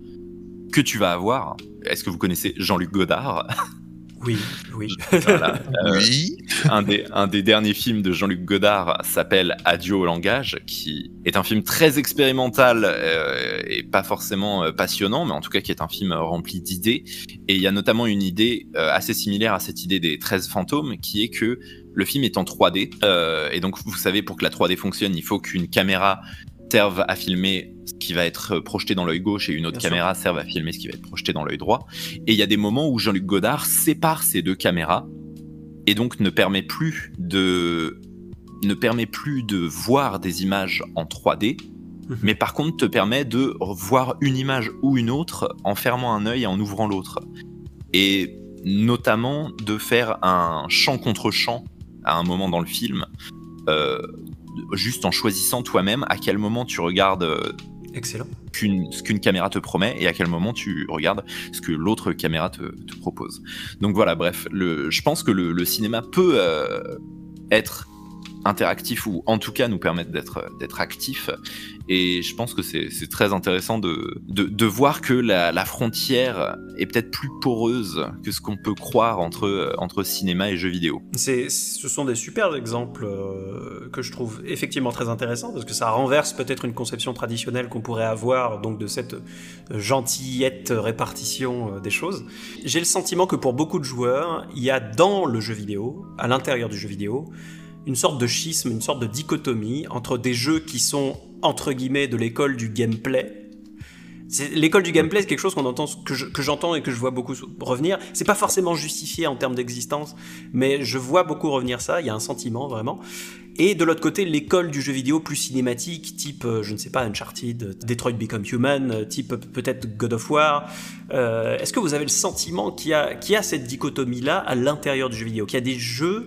que tu vas avoir. Est-ce que vous connaissez Jean-Luc Godard? Oui, oui. Euh, oui. Un des, un des derniers films de Jean-Luc Godard s'appelle Adieu au langage, qui est un film très expérimental euh, et pas forcément euh, passionnant, mais en tout cas qui est un film rempli d'idées. Et il y a notamment une idée assez similaire à cette idée des 13 fantômes, qui est que le film est en 3D. et donc, vous savez, pour que la 3D fonctionne, il faut qu'une caméra serve à filmer ce qui va être projeté dans l'œil gauche et une autre caméra serve à filmer ce qui va être projeté dans l'œil droit. Et il y a des moments où Jean-Luc Godard sépare ces deux caméras et donc ne permet plus de ne permet plus de voir des images en 3D, mhm. mais par contre te permet de voir une image ou une autre en fermant un œil et en ouvrant l'autre. Et notamment de faire un champ contre champ à un moment dans le film, euh, juste en choisissant toi-même à quel moment tu regardes euh, Excellent. ce qu'une caméra te promet et à quel moment tu regardes ce que l'autre caméra te, propose. Donc voilà, bref, le, je pense que le, cinéma peut euh, être interactif ou en tout cas nous permettre d'être d'être actif et je pense que c'est très intéressant de, de, voir que la, frontière est peut-être plus poreuse que ce qu'on peut croire entre, entre cinéma et jeux vidéo. Ce sont des super exemples euh, que je trouve effectivement très intéressants parce que ça renverse peut-être une conception traditionnelle qu'on pourrait avoir donc de cette gentillette répartition euh, des choses. J'ai le sentiment que pour beaucoup de joueurs, il y a dans le jeu vidéo, à l'intérieur du jeu vidéo, une sorte de schisme, une sorte de dichotomie entre des jeux qui sont entre guillemets de l'école du gameplay. L'école du gameplay, c'est quelque chose qu'on entend, que j'entends et que je vois beaucoup revenir. C'est pas forcément justifié en termes d'existence, mais je vois beaucoup revenir ça. Il y a un sentiment vraiment. Et de l'autre côté, l'école du jeu vidéo plus cinématique, type, euh, je ne sais pas, Uncharted, Detroit Become Human, euh, type peut-être God of War. Euh, est-ce que vous avez le sentiment qu'il y, a cette dichotomie-là à l'intérieur du jeu vidéo Qu'il y a des jeux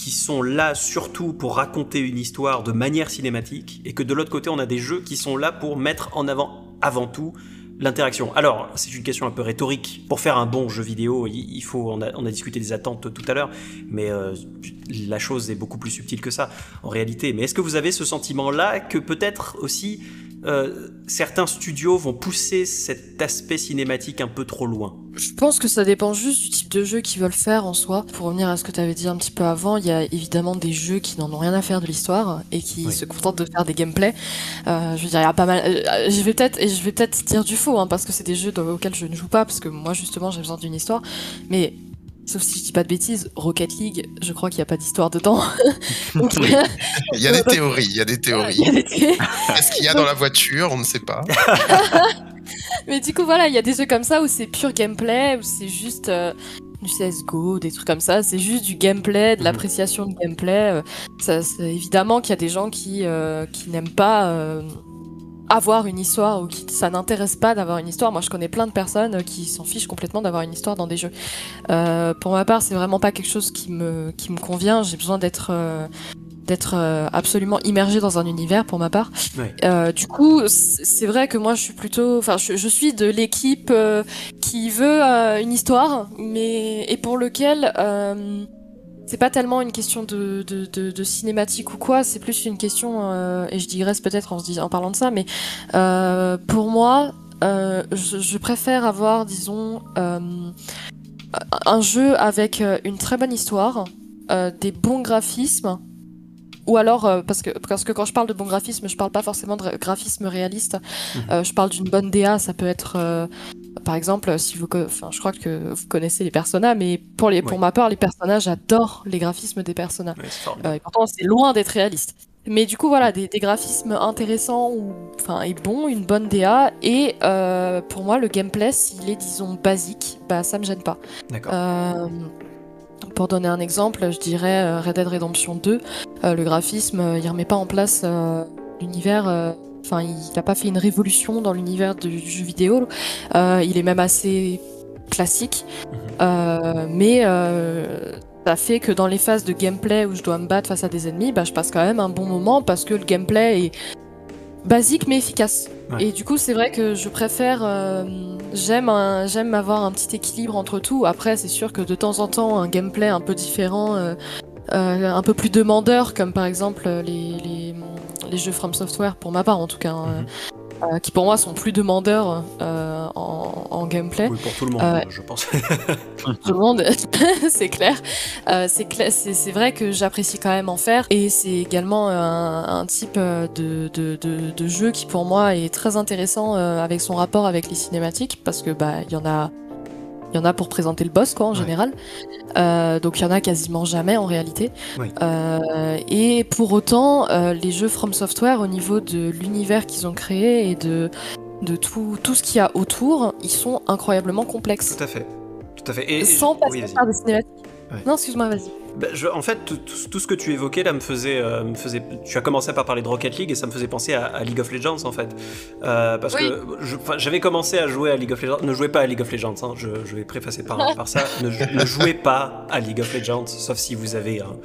qui sont là surtout pour raconter une histoire de manière cinématique, et que de l'autre côté, on a des jeux qui sont là pour mettre en avant avant tout l'interaction. Alors, c'est une question un peu rhétorique. Pour faire un bon jeu vidéo, il faut, on a, on a discuté des attentes tout à l'heure, mais euh, la chose est beaucoup plus subtile que ça en réalité. Mais est-ce que vous avez ce sentiment-là que peut-être aussi euh, certains studios vont pousser cet aspect cinématique un peu trop loin? Je pense que ça dépend juste du type de jeu qu'ils veulent faire en soi. Pour revenir à ce que tu avais dit un petit peu avant, il y a évidemment des jeux qui n'en ont rien à faire de l'histoire et qui se contentent de faire des gameplays. Euh, je veux dire, il y a pas mal. Euh, je vais peut-être et je vais peut-être dire du faux hein, parce que c'est des jeux auxquels je ne joue pas parce que moi justement j'ai besoin d'une histoire. Mais Sauf si je dis pas de bêtises, Rocket League, je crois qu'il n'y a pas d'histoire dedans. il y a des théories, il y a des théories. Est-ce qu'il y a dans la voiture On ne sait pas. Mais du coup, voilà, il y a des jeux comme ça où c'est pur gameplay, où c'est juste euh, du CSGO, des trucs comme ça. C'est juste du gameplay, de mhm. l'appréciation de gameplay. Euh, évidemment qu'il y a des gens qui, euh, qui n'aiment pas avoir une histoire ou qui ça n'intéresse pas d'avoir une histoire. Moi, je connais plein de personnes qui s'en fichent complètement d'avoir une histoire dans des jeux. Pour ma part, c'est vraiment pas quelque chose qui me qui me convient. J'ai besoin d'être d'être absolument immergé dans un univers pour ma part. du coup, c'est vrai que moi, je suis plutôt, enfin, je, je, suis de l'équipe qui veut une histoire, mais et pour lequel c'est pas tellement une question de, de, de, cinématique ou quoi, c'est plus une question, euh, et je digresse peut-être en, en, parlant de ça, mais euh, pour moi, euh, je, je, préfère avoir, disons, euh, un jeu avec euh, une très bonne histoire, euh, des bons graphismes, ou alors parce que parce que quand je parle de bon graphisme, je parle pas forcément de graphisme réaliste. Mhm. je parle d'une bonne DA, ça peut être par exemple, si vous, enfin, je crois que vous connaissez les personnages, mais pour les, pour ma part, les personnages, j'adore les graphismes des personnages. Euh, et pourtant, c'est loin d'être réaliste. Mais du coup, voilà, des, graphismes intéressants ou, enfin, et bons, une bonne DA. Et euh, pour moi, le gameplay, s'il est, disons, basique, bah, ça me gêne pas. D'accord. Euh, pour donner un exemple, je dirais Red Dead Redemption 2. le graphisme, il remet pas en place l'univers Enfin, il n'a pas fait une révolution dans l'univers du jeu vidéo. Euh, il est même assez classique. Mhm. Euh, mais euh, ça fait que dans les phases de gameplay où je dois me battre face à des ennemis, bah, je passe quand même un bon moment parce que le gameplay est basique mais efficace. Ouais. Et du coup, c'est vrai que je préfère. euh, j'aime j'aime avoir un petit équilibre entre tout. Après, c'est sûr que de temps en temps, un gameplay un peu différent, euh, euh, un peu plus demandeur, comme par exemple euh, les, les, les jeux From Software, pour ma part en tout cas, hein, euh, qui pour moi sont plus demandeurs euh, en, en gameplay. Oui, pour tout le monde, Euh, je pense. tout le monde, c'est clair. Euh, c'est vrai que j'apprécie quand même en faire, et c'est également un, un type euh, de, de, de, de jeu qui pour moi est très intéressant euh, avec son rapport avec les cinématiques, parce que bah il y en a, il y en a pour présenter le boss quoi en Ouais. général. Euh, donc il y en a quasiment jamais en réalité. Oui. Euh, et pour autant, euh, les jeux From Software au niveau de l'univers qu'ils ont créé et de de tout, tout ce qu'il y a autour, ils sont incroyablement complexes. Tout à fait. Tout à fait. Et, Sans passer par des cinématiques. Ouais. Non, excuse-moi, vas-y. Bah, je- en fait, tout, tout- tout ce que tu évoquais là me faisait, euh, me faisait. Tu as commencé par parler de Rocket League et ça me faisait penser à, à League of Legends en fait, Euh, parce Oui. que j'avais commencé à jouer à League of Legends. Ne jouez pas à League of Legends. hein, je, je vais préfacer par, par ça. Ne, ne jouez pas à League of Legends, sauf si vous avez un.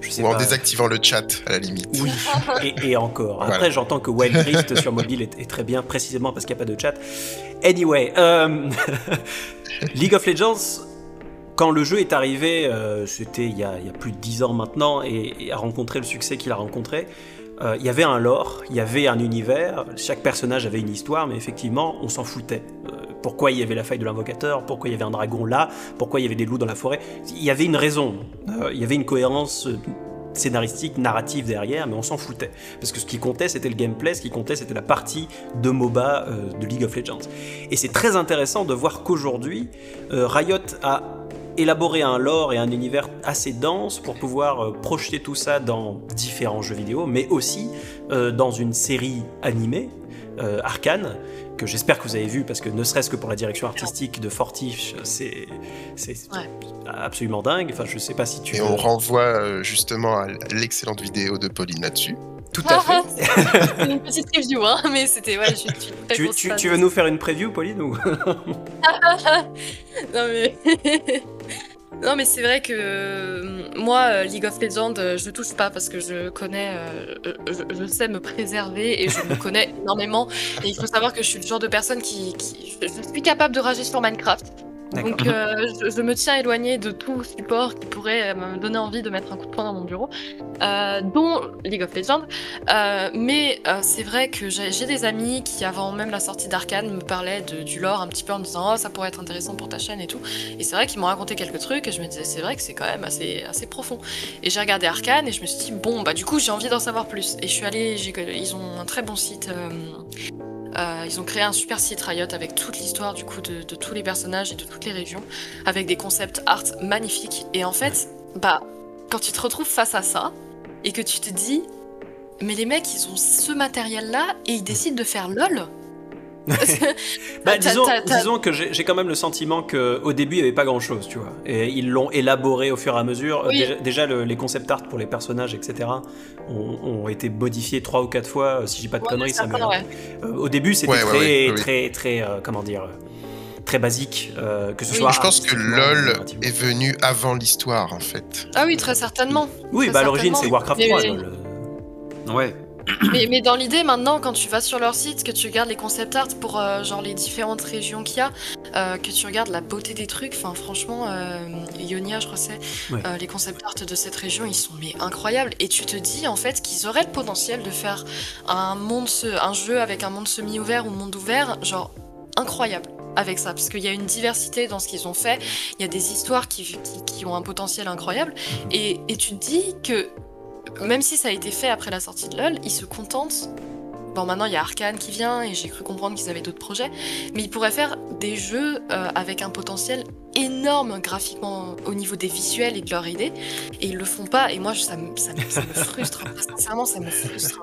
Je sais Ou en pas. désactivant le chat, à la limite. Oui, et, et encore. Après, Voilà. j'entends que Wild Rift sur mobile est, est très bien, précisément parce qu'il n'y a pas de chat. Anyway, euh, League of Legends, quand le jeu est arrivé, euh, c'était il, y a plus de 10 ans maintenant, et, a rencontré le succès qu'il a rencontré, euh, il y avait un lore, il y avait un univers, chaque personnage avait une histoire, mais effectivement, on s'en foutait. Euh, pourquoi il y avait la faille de l'invocateur, pourquoi il y avait un dragon là, pourquoi il y avait des loups dans la forêt. Il y avait une raison, il y avait une cohérence scénaristique, narrative derrière, mais on s'en foutait. Parce que ce qui comptait, c'était le gameplay, ce qui comptait, c'était la partie de MOBA de League of Legends. Et c'est très intéressant de voir qu'aujourd'hui, Riot a élaboré un lore et un univers assez dense pour pouvoir euh, projeter tout ça dans différents jeux vidéo, mais aussi euh, dans une série animée, euh, Arcane, que j'espère que vous avez vu, parce que ne serait-ce que pour la direction artistique de Fortiche, c'est c'est Ouais. absolument dingue. Enfin, je sais pas si tu Et veux- on renvoie justement à l'excellente vidéo de Pauline là-dessus. Tout à fait. Une petite review, hein, mais c'était. Ouais, je suis, je suis très Tu, veux nous faire une preview, Pauline ou... non mais non mais c'est vrai que euh, moi euh, League of Legends euh, je touche pas parce que je connais euh, je, je sais me préserver et je me connais énormément et il faut savoir que je suis le genre de personne qui, qui je, je suis capable de rager sur Minecraft. Donc euh, je, me tiens éloignée de tout support qui pourrait euh, me donner envie de mettre un coup de poing dans mon bureau euh, dont League of Legends mais c'est vrai que j'ai des amis qui, avant même la sortie d'Arkane, me parlaient du lore un petit peu en me disant Oh, ça pourrait être intéressant pour ta chaîne et tout. Et c'est vrai qu'ils m'ont raconté quelques trucs et je me disais C'est vrai que c'est quand même assez, assez profond. Et j'ai regardé Arcane et je me suis dit Bon, bah du coup, j'ai envie d'en savoir plus. Et je suis allée, ils ont un très bon site. Euh, ils ont créé un super site Riot avec toute l'histoire du coup de, de tous les personnages et de toutes les régions, avec des concepts art magnifiques. Et en fait, bah, quand tu te retrouves face à ça et que tu te dis, mais les mecs, ils ont ce matériel-là et ils décident de faire LOL. Bah, t'as- disons, disons que j'ai quand même le sentiment qu'au début, il n'y avait pas grand-chose, tu vois. Et ils l'ont élaboré au fur et à mesure. Euh, Oui. Déjà, déjà, le- les concept art pour les personnages, etc., ont, ont été modifiés trois ou quatre fois, euh, si j'ai pas de Ouais, conneries. ça certains, me- ouais. Euh, au début, c'était Ouais, ouais, très, très, très, euh, comment dire, très basique, euh, que ce Oui. soit. Je pense que LoL est venu avant l'histoire, en fait. Ah oui, très certainement. Oui, très bah à l'origine, c'est Warcraft Mais- 3. mais- LOL. Ouais. Mais, mais dans l'idée, maintenant, quand tu vas sur leur site, que tu regardes les concept art pour euh, genre les différentes régions qu'il y a, euh, que tu regardes la beauté des trucs, enfin franchement, euh, Ionia, je crois que c'est, Ouais. euh, les concept art de cette région, ils sont mais incroyables. Et tu te dis en fait qu'ils auraient le potentiel de faire un monde, un jeu avec un monde semi-ouvert ou monde ouvert, genre incroyable avec ça, parce qu'il y a une diversité dans ce qu'ils ont fait, il y a des histoires qui, qui, qui ont un potentiel incroyable, et, et tu te dis que même si ça a été fait après la sortie de LoL, ils se contentent. Bon, maintenant il y a Arkane qui vient et j'ai cru comprendre qu'ils avaient d'autres projets, mais ils pourraient faire des jeux euh, avec un potentiel énorme graphiquement au niveau des visuels et de leur idée, et ils le font pas. Et moi, ça me, ça me- ça me frustre. Sincèrement, ça me frustre.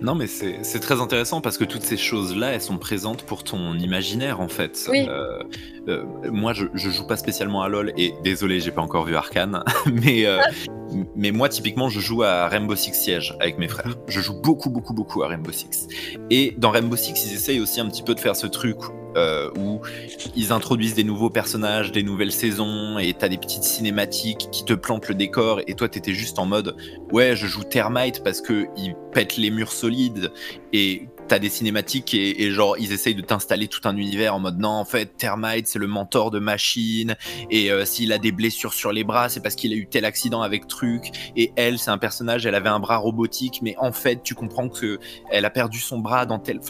Non, mais c'est c'est très intéressant parce que toutes ces choses-là, elles sont présentes pour ton imaginaire en fait. Oui. Euh, euh, moi, je, je joue pas spécialement à LoL et désolé, j'ai pas encore vu Arkane, mais euh, mais moi typiquement, je joue à Rainbow Six Siege avec mes frères. Je joue beaucoup, beaucoup, beaucoup à Rainbow Six. Et dans Rainbow Six, ils essayent aussi un petit peu de faire ce truc euh, où ils introduisent des nouveaux personnages, des nouvelles saisons, et t'as des petites cinématiques qui te plantent le décor, et toi t'étais juste en mode ouais, je joue Termite parce que il pète les murs solides, et t'as des cinématiques et, genre ils essayent de t'installer tout un univers en mode non en fait Termite c'est le mentor de Machine et euh, s'il a des blessures sur les bras c'est parce qu'il a eu tel accident avec truc et elle c'est un personnage elle avait un bras robotique mais en fait tu comprends que elle a perdu son bras dans tel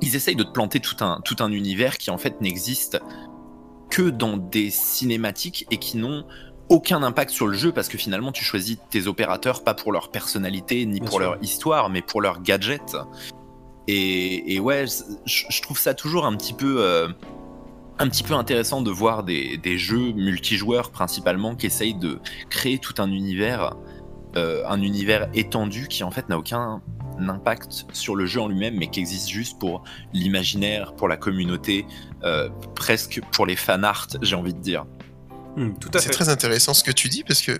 ils essayent de te planter tout un tout un univers qui en fait n'existe que dans des cinématiques et qui n'ont aucun impact sur le jeu parce que finalement tu choisis tes opérateurs pas pour leur personnalité ni pour leur histoire mais pour leurs gadgets et, ouais, je, trouve ça toujours un petit peu, euh, un petit peu intéressant de voir des, jeux multijoueurs principalement qui essayent de créer tout un univers, euh, un univers étendu qui en fait n'a aucun impact sur le jeu en lui-même, mais qui existe juste pour l'imaginaire, pour la communauté, euh, presque pour les fan art, j'ai envie de dire. Hmm, C'est très intéressant ce que tu dis parce que,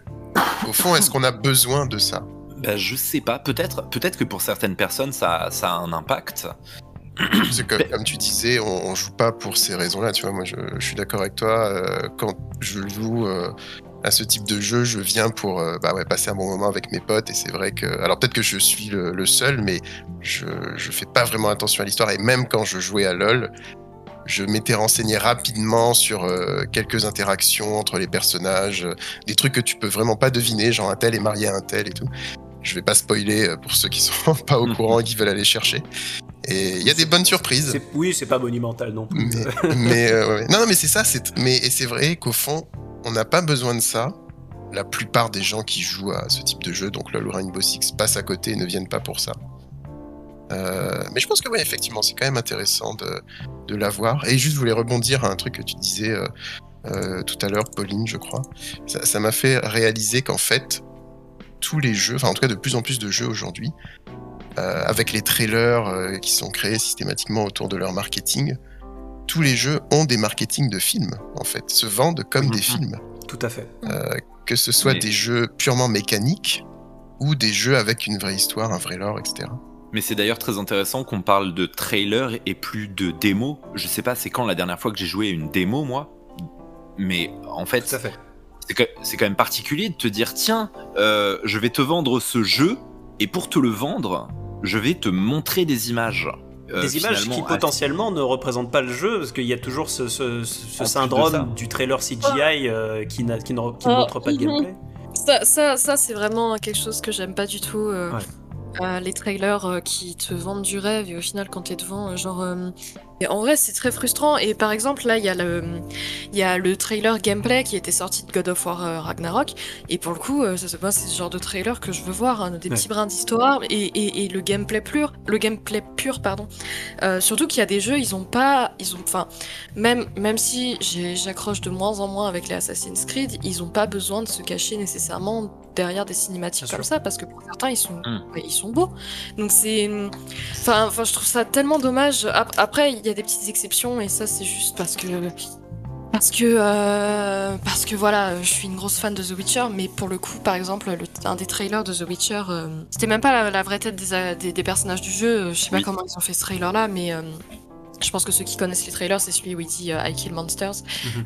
au fond, est-ce qu'on a besoin de ça? Bah, je sais pas. Peut-être, peut-être que pour certaines personnes, ça, ça a un impact. Comme, comme, tu disais, on, joue pas pour ces raisons-là. Tu vois, moi, je, suis d'accord avec toi. Euh, quand je joue euh, à ce type de jeu, je viens pour euh, bah ouais, passer un bon moment avec mes potes. Et c'est vrai que, alors peut-être que je suis le, seul, mais je, je fais pas vraiment attention à l'histoire. Et même quand je jouais à LoL, je m'étais renseigné rapidement sur quelques interactions entre les personnages, des trucs que tu peux vraiment pas deviner, genre un tel est marié à un tel et tout. Je vais pas spoiler euh, pour ceux qui sont pas au courant et qui veulent aller chercher. Et il y a des bonnes surprises. Oui, c'est pas monumental non plus. Mais, euh, non, non, mais c'est ça. Mais et c'est vrai qu'au fond, on n'a pas besoin de ça. La plupart des gens qui jouent à ce type de jeu, donc LoL Rainbow Six, passent à côté et ne viennent pas pour ça. Euh, mais je pense que oui, effectivement, c'est quand même intéressant de, de l'avoir. Et juste, je voulais rebondir à un truc que tu disais tout à l'heure, Pauline, je crois. Ça m'a fait réaliser qu'en fait, tous les jeux, enfin en tout cas de plus en plus de jeux aujourd'hui, euh, avec les trailers euh, qui sont créés systématiquement autour de leur marketing, tous les jeux ont des marketing de films, en fait, se vendent comme des mhm. films. Tout à fait. Euh, que ce soit des jeux purement mécaniques ou des jeux avec une vraie histoire, un vrai lore, etc. Mais c'est d'ailleurs très intéressant qu'on parle de trailer et plus de démo. Je sais pas c'est quand la dernière fois que j'ai joué une démo, moi? Mais en fait, Tout à fait c'est quand même particulier de te dire tiens, euh, je vais te vendre ce jeu et pour te le vendre, je vais te montrer des images. Euh, des images qui potentiellement ne représentent pas le jeu parce qu'il y a toujours ce, syndrome du trailer CGI euh, qui, qui, ne, ah, montre pas de gameplay. Ça, ça, ça c'est vraiment quelque chose que j'aime pas du tout. Les trailers qui te vendent du rêve et au final quand t'es devant, genre en vrai, c'est très frustrant. Et par exemple, là, il y, a le, il y a le trailer gameplay qui était sorti de God of War euh, Ragnarok. Et pour le coup, euh, ça, c'est ce genre de trailer que je veux voir. Hein, des petits brins d'histoire et, et, le gameplay pur. Le gameplay pur, pardon. Euh, surtout qu'il y a des jeux, ils ont pas. Ils ont, enfin, même, même si j'accroche de moins en moins avec les Assassin's Creed, ils ont pas besoin de se cacher nécessairement derrière des cinématiques comme ça parce que pour certains ils sont hmm. ils sont beaux donc c'est enfin enfin je trouve ça tellement dommage après il y a des petites exceptions et ça c'est juste parce que parce que euh, parce que voilà je suis une grosse fan de The Witcher mais pour le coup par exemple le, un des trailers de The Witcher euh, c'était même pas la, vraie tête des, des, personnages du jeu je sais pas comment ils ont fait ce trailer là mais euh, je pense que ceux qui connaissent les trailers, c'est celui où il dit I Kill Monsters. Mhm.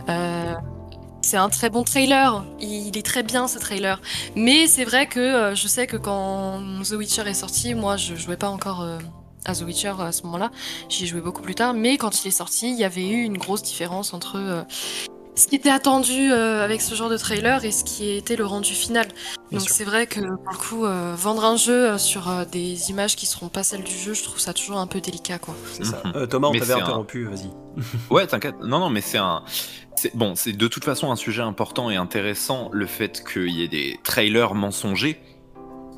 C'est un très bon trailer, il est très bien ce trailer. Mais c'est vrai que euh, je sais que quand The Witcher est sorti, moi je jouais pas encore euh, à The Witcher à ce moment-là, j'y ai joué beaucoup plus tard, mais quand il est sorti, il y avait eu une grosse différence entre euh, ce qui était attendu avec ce genre de trailer et ce qui était le rendu final. Donc c'est vrai que pour le coup, vendre un jeu sur des images qui seront pas celles du jeu, je trouve ça toujours un peu délicat quoi. C'est ça. Thomas, on t'avait interrompu, vas-y. ouais, t'inquiète. Non, non, mais c'est un Bon, c'est de toute façon un sujet important et intéressant, le fait qu'il y ait des trailers mensongers.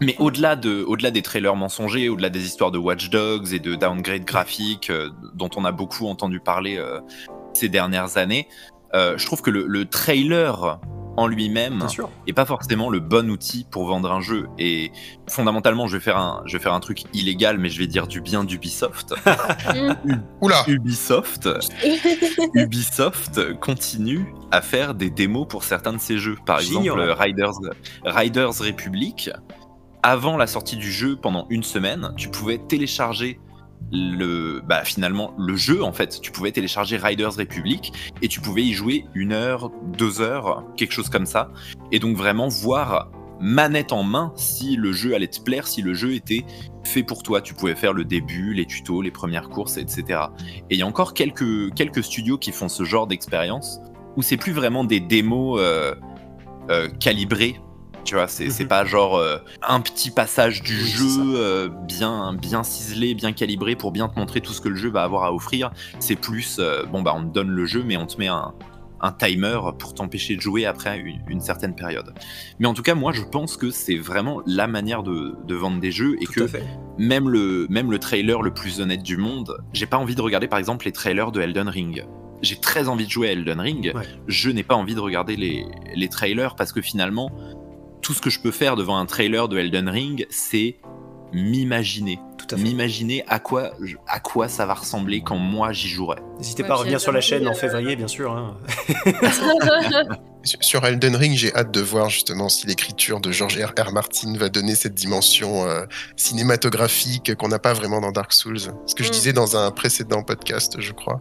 Mais au-delà de, au-delà des trailers mensongers, au-delà des histoires de Watch Dogs et de downgrade graphique euh, dont on a beaucoup entendu parler euh, ces dernières années, euh, je trouve que le, le trailer en lui-même et pas forcément le bon outil pour vendre un jeu. Et fondamentalement, je vais faire un, je vais faire un truc illégal, mais je vais dire du bien d'Ubisoft. Oula Ubisoft, Ubisoft continue à faire des démos pour certains de ses jeux. Par exemple, Riders, Riders Republic. Avant la sortie du jeu, pendant une semaine, tu pouvais télécharger le, bah, finalement le jeu en fait. Tu pouvais télécharger Riders Republic et tu pouvais y jouer une heure, deux heures, quelque chose comme ça. Et donc vraiment voir manette en main si le jeu allait te plaire, si le jeu était fait pour toi. Tu pouvais faire le début, les tutos, les premières courses, etc. Et il y a encore quelques, quelques studios qui font ce genre d'expérience où c'est plus vraiment des démos euh, euh, calibrées. Tu vois, c'est Mhm. pas genre euh, un petit passage du Oui, jeu euh, bien, bien ciselé, bien calibré pour bien te montrer tout ce que le jeu va avoir à offrir. C'est plus, euh, bon bah on te donne le jeu, mais on te met un, un timer pour t'empêcher de jouer après une, une certaine période. Mais en tout cas, moi je pense que c'est vraiment la manière de, de vendre des jeux et Tout que même le, même le trailer le plus honnête du monde, j'ai pas envie de regarder par exemple les trailers de Elden Ring. J'ai très envie de jouer à Elden Ring, Ouais. je n'ai pas envie de regarder les, les trailers parce que finalement, tout ce que je peux faire devant un trailer de Elden Ring, c'est m'imaginer. Tout à fait. M'imaginer à quoi, à quoi ça va ressembler quand moi j'y jouerai. N'hésitez Ouais, pas à revenir sur la Elden chaîne en Ring, euh, février, bien sûr. hein. Sur- Sur Elden Ring, j'ai hâte de voir justement si l'écriture de George R. R. Martin va donner cette dimension euh, cinématographique qu'on n'a pas vraiment dans Dark Souls. Ce que je Mm. disais dans un précédent podcast, je crois.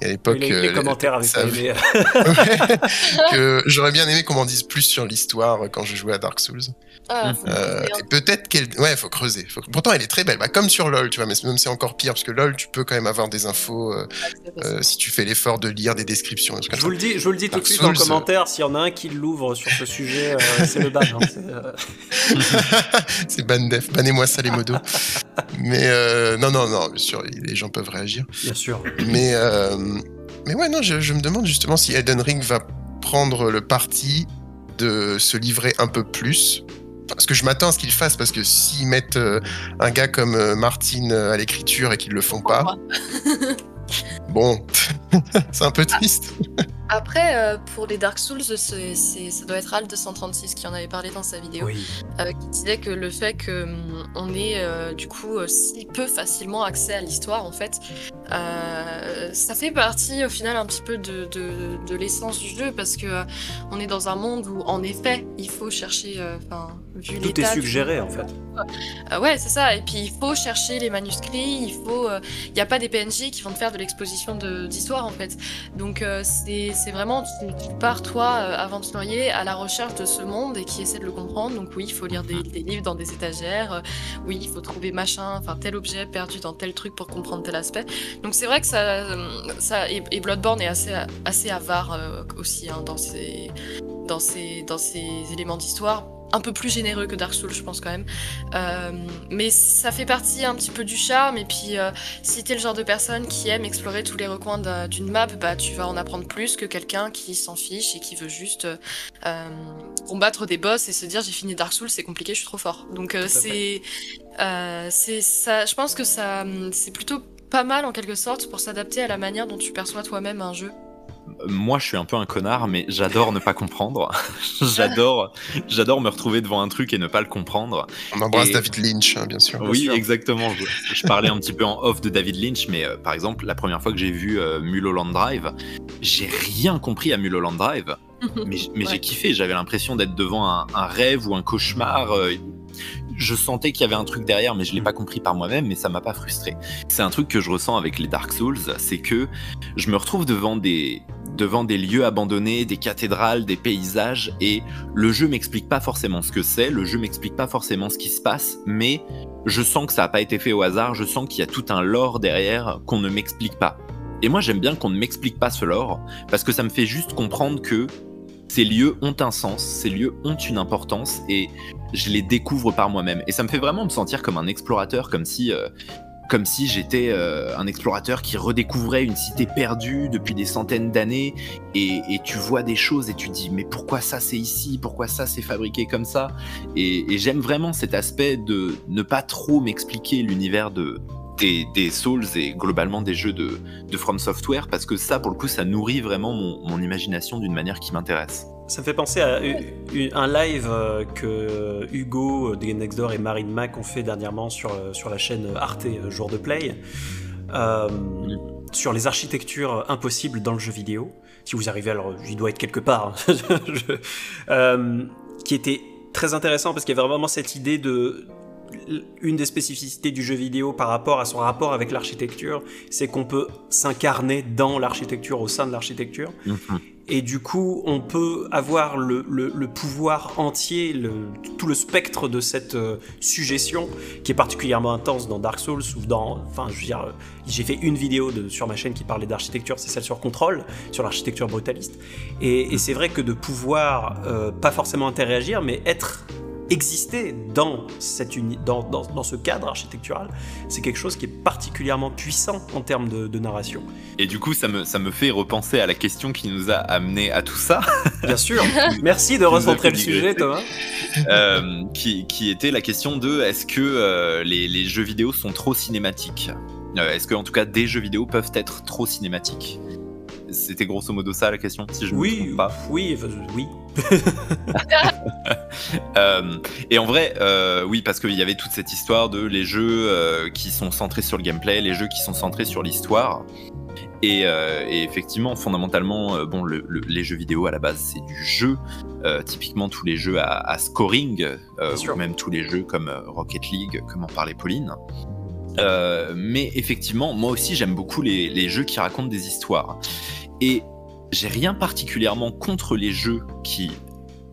Et à l'époque, les, les euh, commentaires avaient ça aimé. que j'aurais bien aimé qu'on m'en dise plus sur l'histoire quand je jouais à Dark Souls. Ah, faut Euh, peut-être qu'elle. Ouais, faut creuser. Faut- Pourtant, elle est très belle. Bah, comme sur LoL, tu vois, mais même c'est encore pire, parce que LoL, tu peux quand même avoir des infos euh, euh, si tu fais l'effort de lire des descriptions. Je vous le dis, je vous le dis tout de suite en commentaire. S'il y en a un qui l'ouvre sur ce sujet, euh, c'est le ban. hein. C'est, euh, ça. c'est ban def. Bannez-moi ça, les modos. Mais euh, non, non, non, bien sûr, les gens peuvent réagir. Bien sûr. Mais, euh, mais ouais, non, je, je me demande justement si Elden Ring va prendre le parti de se livrer un peu plus. Parce que je m'attends à ce qu'ils fassent, parce que s'ils mettent euh, un gars comme euh, Martin euh, à l'écriture et qu'ils le font pas, bon, c'est un peu triste. Après, euh, pour les Dark Souls, ça doit être Al 236 qui en avait parlé dans sa vidéo, Oui. euh, qui disait que le fait qu'on ait euh, du coup si peu facilement accès à l'histoire, en fait, ça fait partie au final un petit peu de, de- de l'essence du jeu parce que on est dans un monde où en effet il faut chercher, enfin, vu Tout est suggéré en fait. ouais, c'est ça. Et puis il faut chercher les manuscrits. Il faut. Il n'y a pas des PNJ qui vont te faire de l'exposition d'histoire en fait. Donc c'est c'est vraiment tu, pars toi euh, aventurier à la recherche de ce monde et qui essaie de le comprendre. Donc oui, il faut lire des, livres dans des étagères. euh, oui, il faut trouver machin, enfin tel objet perdu dans tel truc pour comprendre tel aspect. Donc c'est vrai que ça, et Bloodborne est assez assez avare euh, aussi hein, dans ses dans ses dans ses éléments d'histoire. Un peu plus généreux que Dark Souls, je pense quand même. Euh, mais ça fait partie un petit peu du charme. Et puis, euh, si t'es le genre de personne qui aime explorer tous les recoins d'un- d'une map, bah, tu vas en apprendre plus que quelqu'un qui s'en fiche et qui veut juste euh, combattre des boss et se dire j'ai fini Dark Souls, c'est compliqué, je suis trop fort. Donc, c'est, c'est ça. Je pense que ça, c'est plutôt pas mal en quelque sorte pour s'adapter à la manière dont tu perçois toi-même un jeu. Moi, je suis un peu un connard, mais j'adore ne pas comprendre. j'adore, j'adore me retrouver devant un truc et ne pas le comprendre. On embrasse Et- David Lynch, hein, bien sûr. Bien oui, sûr. exactement. Je, je parlais un petit peu en off de David Lynch, mais euh, par exemple, la première fois que j'ai vu euh, Mulholland Drive, j'ai rien compris à Mulholland Drive, mais, j- mais Ouais. j'ai kiffé. J'avais l'impression d'être devant un, un rêve ou un cauchemar. euh, je sentais qu'il y avait un truc derrière, mais je l'ai pas compris par moi-même, mais ça m'a pas frustré. C'est un truc que je ressens avec les Dark Souls, c'est que je me retrouve devant des devant des lieux abandonnés, des cathédrales, des paysages, et le jeu m'explique pas forcément ce que c'est, le jeu m'explique pas forcément ce qui se passe, mais je sens que ça n'a pas été fait au hasard, je sens qu'il y a tout un lore derrière qu'on ne m'explique pas. Et moi j'aime bien qu'on ne m'explique pas ce lore, parce que ça me fait juste comprendre que ces lieux ont un sens, ces lieux ont une importance, et je les découvre par moi-même. Et ça me fait vraiment me sentir comme un explorateur, comme si... euh, comme si j'étais euh, un explorateur qui redécouvrait une cité perdue depuis des centaines d'années et, tu vois des choses et tu dis mais pourquoi ça c'est ici? Pourquoi ça c'est fabriqué comme ça? Et, j'aime vraiment cet aspect de ne pas trop m'expliquer l'univers de des, Souls et globalement des jeux de, From Software parce que ça pour le coup ça nourrit vraiment mon imagination d'une manière qui m'intéresse Ça me fait penser à un live euh, que Hugo euh, des Game Next Door et Marine Mac ont fait dernièrement sur, euh, sur la chaîne Arte Jour de Play euh, sur les architectures impossibles dans le jeu vidéo. Si vous arrivez, alors il doit être quelque part, hein. Je- euh, qui était très intéressant parce qu'il y avait vraiment cette idée de une des spécificités du jeu vidéo par rapport à son rapport avec l'architecture, c'est qu'on peut s'incarner dans l'architecture, au sein de l'architecture. Mhm. Et du coup, on peut avoir le, pouvoir entier, tout le spectre de cette euh, suggestion qui est particulièrement intense dans Dark Souls ou dans. Enfin, je veux dire, euh, j'ai fait une vidéo sur ma chaîne qui parlait d'architecture, c'est celle sur Control, sur l'architecture brutaliste. Et, et c'est vrai que de pouvoir, euh, pas forcément interagir, mais être exister dans, cette dans, dans, ce cadre architectural, c'est quelque chose qui est particulièrement puissant en termes de, narration. Et du coup, ça me, ça me fait repenser à la question qui nous a amené à tout ça. Bien sûr. Merci de recentrer le sujet, Thomas. Euh, qui, qui, était la question de est-ce que euh, les, les, jeux vidéo sont trop cinématiques? Euh, Est-ce que, en tout cas, des jeux vidéo peuvent être trop cinématiques? C'était grosso modo ça la question, si je oui, me pas. Oui, oui. Euh, et en vrai, euh, oui, parce qu'il y avait toute cette histoire de les jeux euh, qui sont centrés sur le gameplay, les jeux qui sont centrés sur l'histoire. Et, effectivement, fondamentalement, bon, les jeux vidéo à la base, c'est du jeu. typiquement, tous les jeux à, scoring, ou même tous les jeux comme Rocket League, comme en parlait Pauline. mais effectivement, moi aussi, j'aime beaucoup les, les, jeux qui racontent des histoires. Et j'ai rien particulièrement contre les jeux qui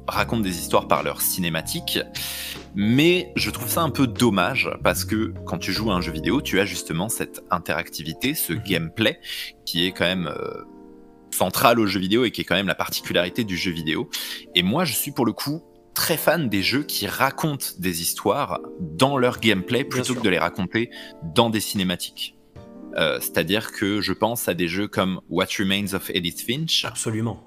racontent des histoires par leur cinématique, mais je trouve ça un peu dommage parce que quand tu joues à un jeu vidéo, tu as justement cette interactivité, ce mhm. gameplay qui est quand même euh, central au jeu vidéo et qui est quand même la particularité du jeu vidéo. Et moi, je suis pour le coup très fan des jeux qui racontent des histoires dans leur gameplay plutôt que de les raconter dans des cinématiques. Euh, c'est-à-dire que je pense à des jeux comme What Remains of Edith Finch. Absolument.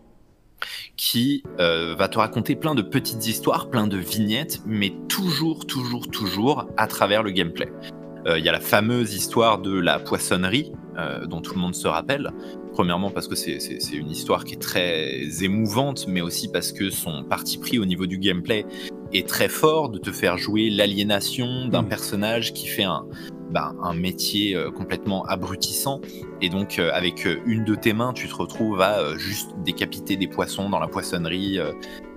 Qui euh, va te raconter plein de petites histoires, plein de vignettes, mais toujours, toujours, toujours à travers le gameplay. Euh, il y a la fameuse histoire de la poissonnerie, dont tout le monde se rappelle. Premièrement parce que c'est une histoire qui est très émouvante, mais aussi parce que son parti pris au niveau du gameplay est très fort de te faire jouer l'aliénation d'un mm. personnage qui fait un, bah, un métier euh, complètement abrutissant. Et donc, euh, avec euh, une de tes mains, tu te retrouves à juste décapiter des poissons dans la poissonnerie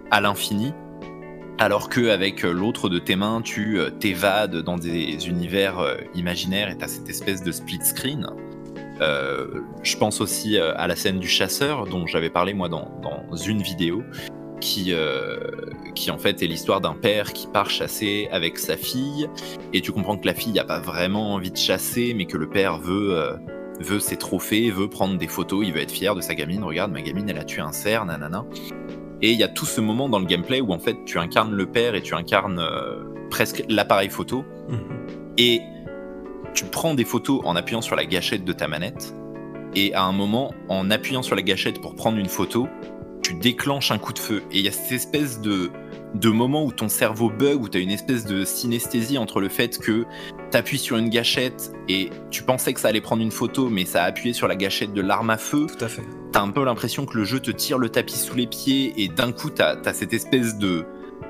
à l'infini. Alors qu'avec l'autre de tes mains, tu t'évades dans des univers imaginaires et tu cette espèce de split screen. je pense aussi à la scène du chasseur dont j'avais parlé moi dans, dans une vidéo qui, euh, qui en fait est l'histoire d'un père qui part chasser avec sa fille, et tu comprends que la fille n'a pas vraiment envie de chasser, mais que le père veut, euh, veut ses trophées, veut prendre des photos, il veut être fier de sa gamine, regarde, ma gamine elle a tué un cerf, nanana. Et il y a tout ce moment dans le gameplay où en fait tu incarnes le père et tu incarnes euh, presque l'appareil photo, mhm. et tu prends des photos en appuyant sur la gâchette de ta manette, et à un moment, en appuyant sur la gâchette pour prendre une photo, tu déclenches un coup de feu. Et il y a cette espèce de, de moment où ton cerveau bug, où tu as une espèce de synesthésie entre le fait que tu appuies sur une gâchette et tu pensais que ça allait prendre une photo, mais ça a appuyé sur la gâchette de l'arme à feu. Tout à fait. Tu as un peu l'impression que le jeu te tire le tapis sous les pieds et d'un coup, tu as, cette espèce de,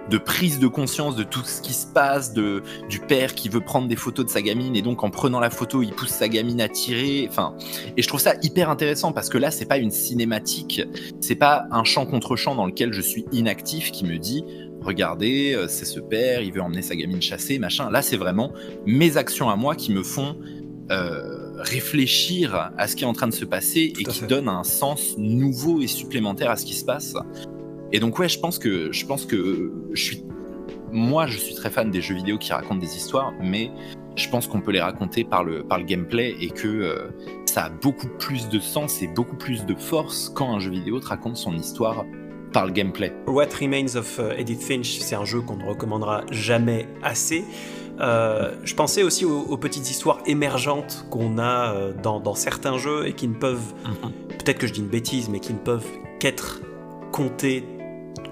de prise de conscience de tout ce qui se passe, de, du père qui veut prendre des photos de sa gamine et donc en prenant la photo, il pousse sa gamine à tirer. Enfin, et je trouve ça hyper intéressant parce que là, c'est pas une cinématique, c'est pas un champ contre champ dans lequel je suis inactif qui me dit regardez, euh, c'est ce père, il veut emmener sa gamine chasser, machin. Là, c'est vraiment mes actions à moi qui me font euh, réfléchir à ce qui est en train de se passer et qui donnent un sens nouveau et supplémentaire à ce qui se passe. Et donc ouais, je pense que je pense que je suis moi, je suis très fan des jeux vidéo qui racontent des histoires, mais je pense qu'on peut les raconter par le, par le gameplay et que euh, ça a beaucoup plus de sens et beaucoup plus de force quand un jeu vidéo te raconte son histoire par le gameplay. What Remains of euh, Edith Finch, c'est un jeu qu'on ne recommandera jamais assez. Euh, je pensais aussi aux, petites histoires émergentes qu'on a dans, dans, certains jeux et qui ne peuvent, mhm. peut-être que je dis une bêtise, mais qui ne peuvent qu'être comptées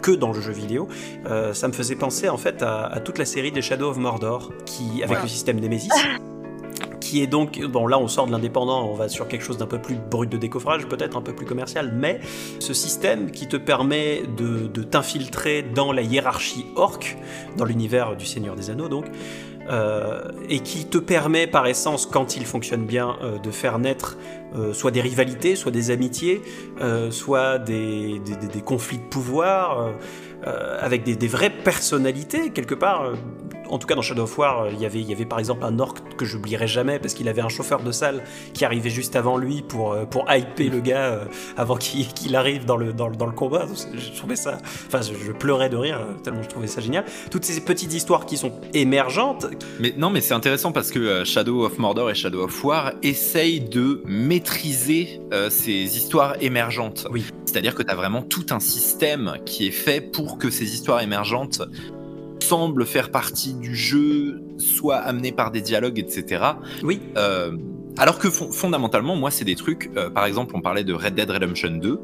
que dans le jeu vidéo, euh, ça me faisait penser en fait à, toute la série des Shadow of Mordor, qui avec le système Nemesis. qui est donc, bon là on sort de l'indépendant, on va sur quelque chose d'un peu plus brut de décoffrage, peut-être un peu plus commercial, mais ce système qui te permet de, de t'infiltrer dans la hiérarchie orc, dans l'univers du Seigneur des Anneaux donc, euh, et qui te permet par essence, quand il fonctionne bien, euh, de faire naître euh, soit des rivalités, soit des amitiés, soit des, conflits de pouvoir, avec des, vraies personnalités quelque part. En tout cas dans Shadow of War, il y avait, il y avait par exemple un orc que j'oublierai jamais parce qu'il avait un chauffeur de salle qui arrivait juste avant lui pour, euh, pour hyper le gars euh, avant qu'il arrive dans le, dans, le- dans le combat. Je trouvais ça, enfin, je, pleurais de rire euh, tellement je trouvais ça génial. Toutes ces petites histoires qui sont émergentes, Mais non, mais c'est intéressant parce que euh, Shadow of Mordor et Shadow of War essayent de maîtriser euh, ces histoires émergentes. Oui. C'est-à-dire que tu as vraiment tout un système qui est fait pour que ces histoires émergentes semblent faire partie du jeu, soit amenées par des dialogues, etc. oui, Euh, alors que fon- fondamentalement, moi, c'est des trucs. euh, par exemple, on parlait de Red Dead Redemption 2.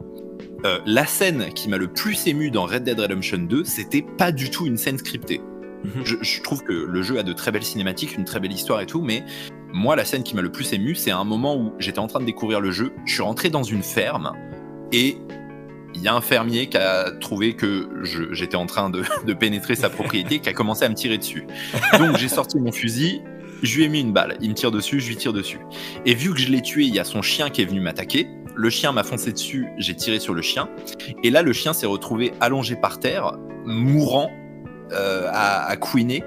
Euh, la scène qui m'a le plus ému dans Red Dead Redemption 2, c'était pas du tout une scène scriptée. Mhm. Je, je trouve que le jeu a de très belles cinématiques, une très belle histoire et tout, mais moi, la scène qui m'a le plus ému, c'est un moment où j'étais en train de découvrir le jeu. Je suis rentré dans une ferme et il y a un fermier qui a trouvé que j'étais en train de, de pénétrer sa propriété, qui a commencé à me tirer dessus. Donc j'ai sorti mon fusil, je lui ai mis une balle, il me tire dessus, je lui tire dessus. Et vu que je l'ai tué, il y a son chien qui est venu m'attaquer. Le chien m'a foncé dessus, j'ai tiré sur le chien. Et là, le chien s'est retrouvé allongé par terre, mourant, euh, à, à couiner.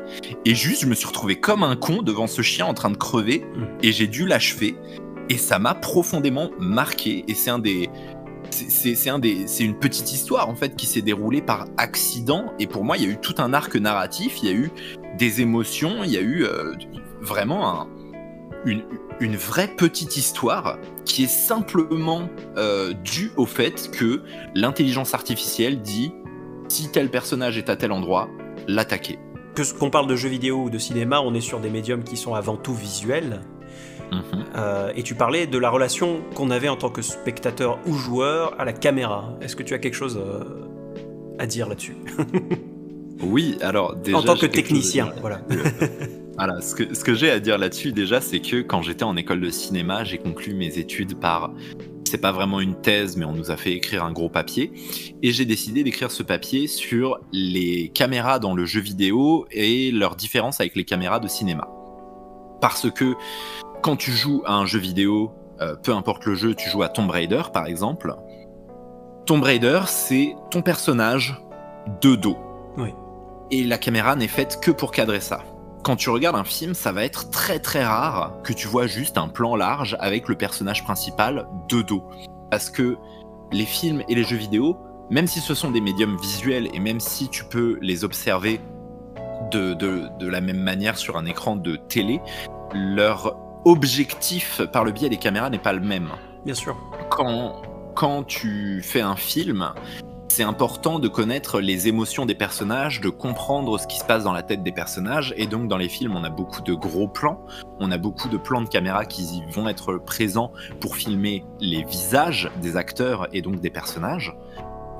Et juste, je me suis retrouvé comme un con devant ce chien en train de crever. Mm. Et j'ai dû l'achever. Et ça m'a profondément marqué. Et c'est un des. C'est- une petite histoire en fait qui s'est déroulée par accident et pour moi il y a eu tout un arc narratif, il y a eu des émotions, il y a eu euh, vraiment un, une, vraie petite histoire qui est simplement euh, due au fait que l'intelligence artificielle dit si tel personnage est à tel endroit, l'attaquer. que qu'on parle de jeux vidéo ou de cinéma, on est sur des médiums qui sont avant tout visuels. Mhm. Euh, et tu parlais de la relation qu'on avait en tant que spectateur ou joueur à la caméra. Est-ce que tu as quelque chose euh, à dire là-dessus? Oui, alors déjà. En tant que technicien, voilà. Voilà, ce que, ce que j'ai à dire là-dessus déjà, c'est que quand j'étais en école de cinéma, j'ai conclu mes études par. C'est pas vraiment une thèse, mais on nous a fait écrire un gros papier. Et j'ai décidé d'écrire ce papier sur les caméras dans le jeu vidéo et leur différence avec les caméras de cinéma. Parce que quand tu joues à un jeu vidéo, euh, peu importe le jeu, tu joues à Tomb Raider par exemple. Tomb Raider, c'est ton personnage de dos. Oui. Et la caméra n'est faite que pour cadrer ça quand tu regardes un film, ça va être très très rare que tu vois juste un plan large avec le personnage principal de dos. Parce que les films et les jeux vidéo, même si ce sont des médiums visuels et même si tu peux les observer de, de, de la même manière sur un écran de télé, leur objectif par le biais des caméras n'est pas le même Bien sûr. quand, quand tu fais un film, c'est important de connaître les émotions des personnages, de comprendre ce qui se passe dans la tête des personnages. Et donc, dans les films, on a beaucoup de gros plans, on a beaucoup de plans de caméra qui vont être présents pour filmer les visages des acteurs et donc des personnages.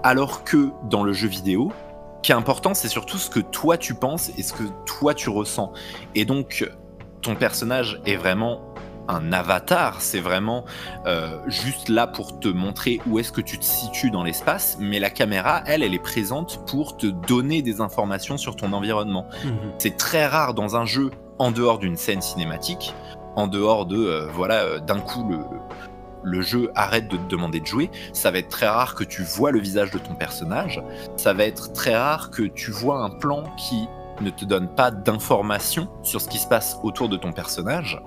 Alors que dans le jeu vidéo, ce qui est important, c'est surtout ce que toi tu penses et ce que toi tu ressens. Et donc, ton personnage est vraiment un avatar, c'est vraiment euh, juste là pour te montrer où est-ce que tu te situes dans l'espace, mais la caméra, elle, elle est présente pour te donner des informations sur ton environnement. Mhm. C'est très rare dans un jeu, en dehors d'une scène cinématique, en dehors de, euh, voilà, euh, d'un coup, le, le jeu arrête de te demander de jouer, ça va être très rare que tu vois le visage de ton personnage, ça va être très rare que tu vois un plan qui ne te donne pas d'informations sur ce qui se passe autour de ton personnage,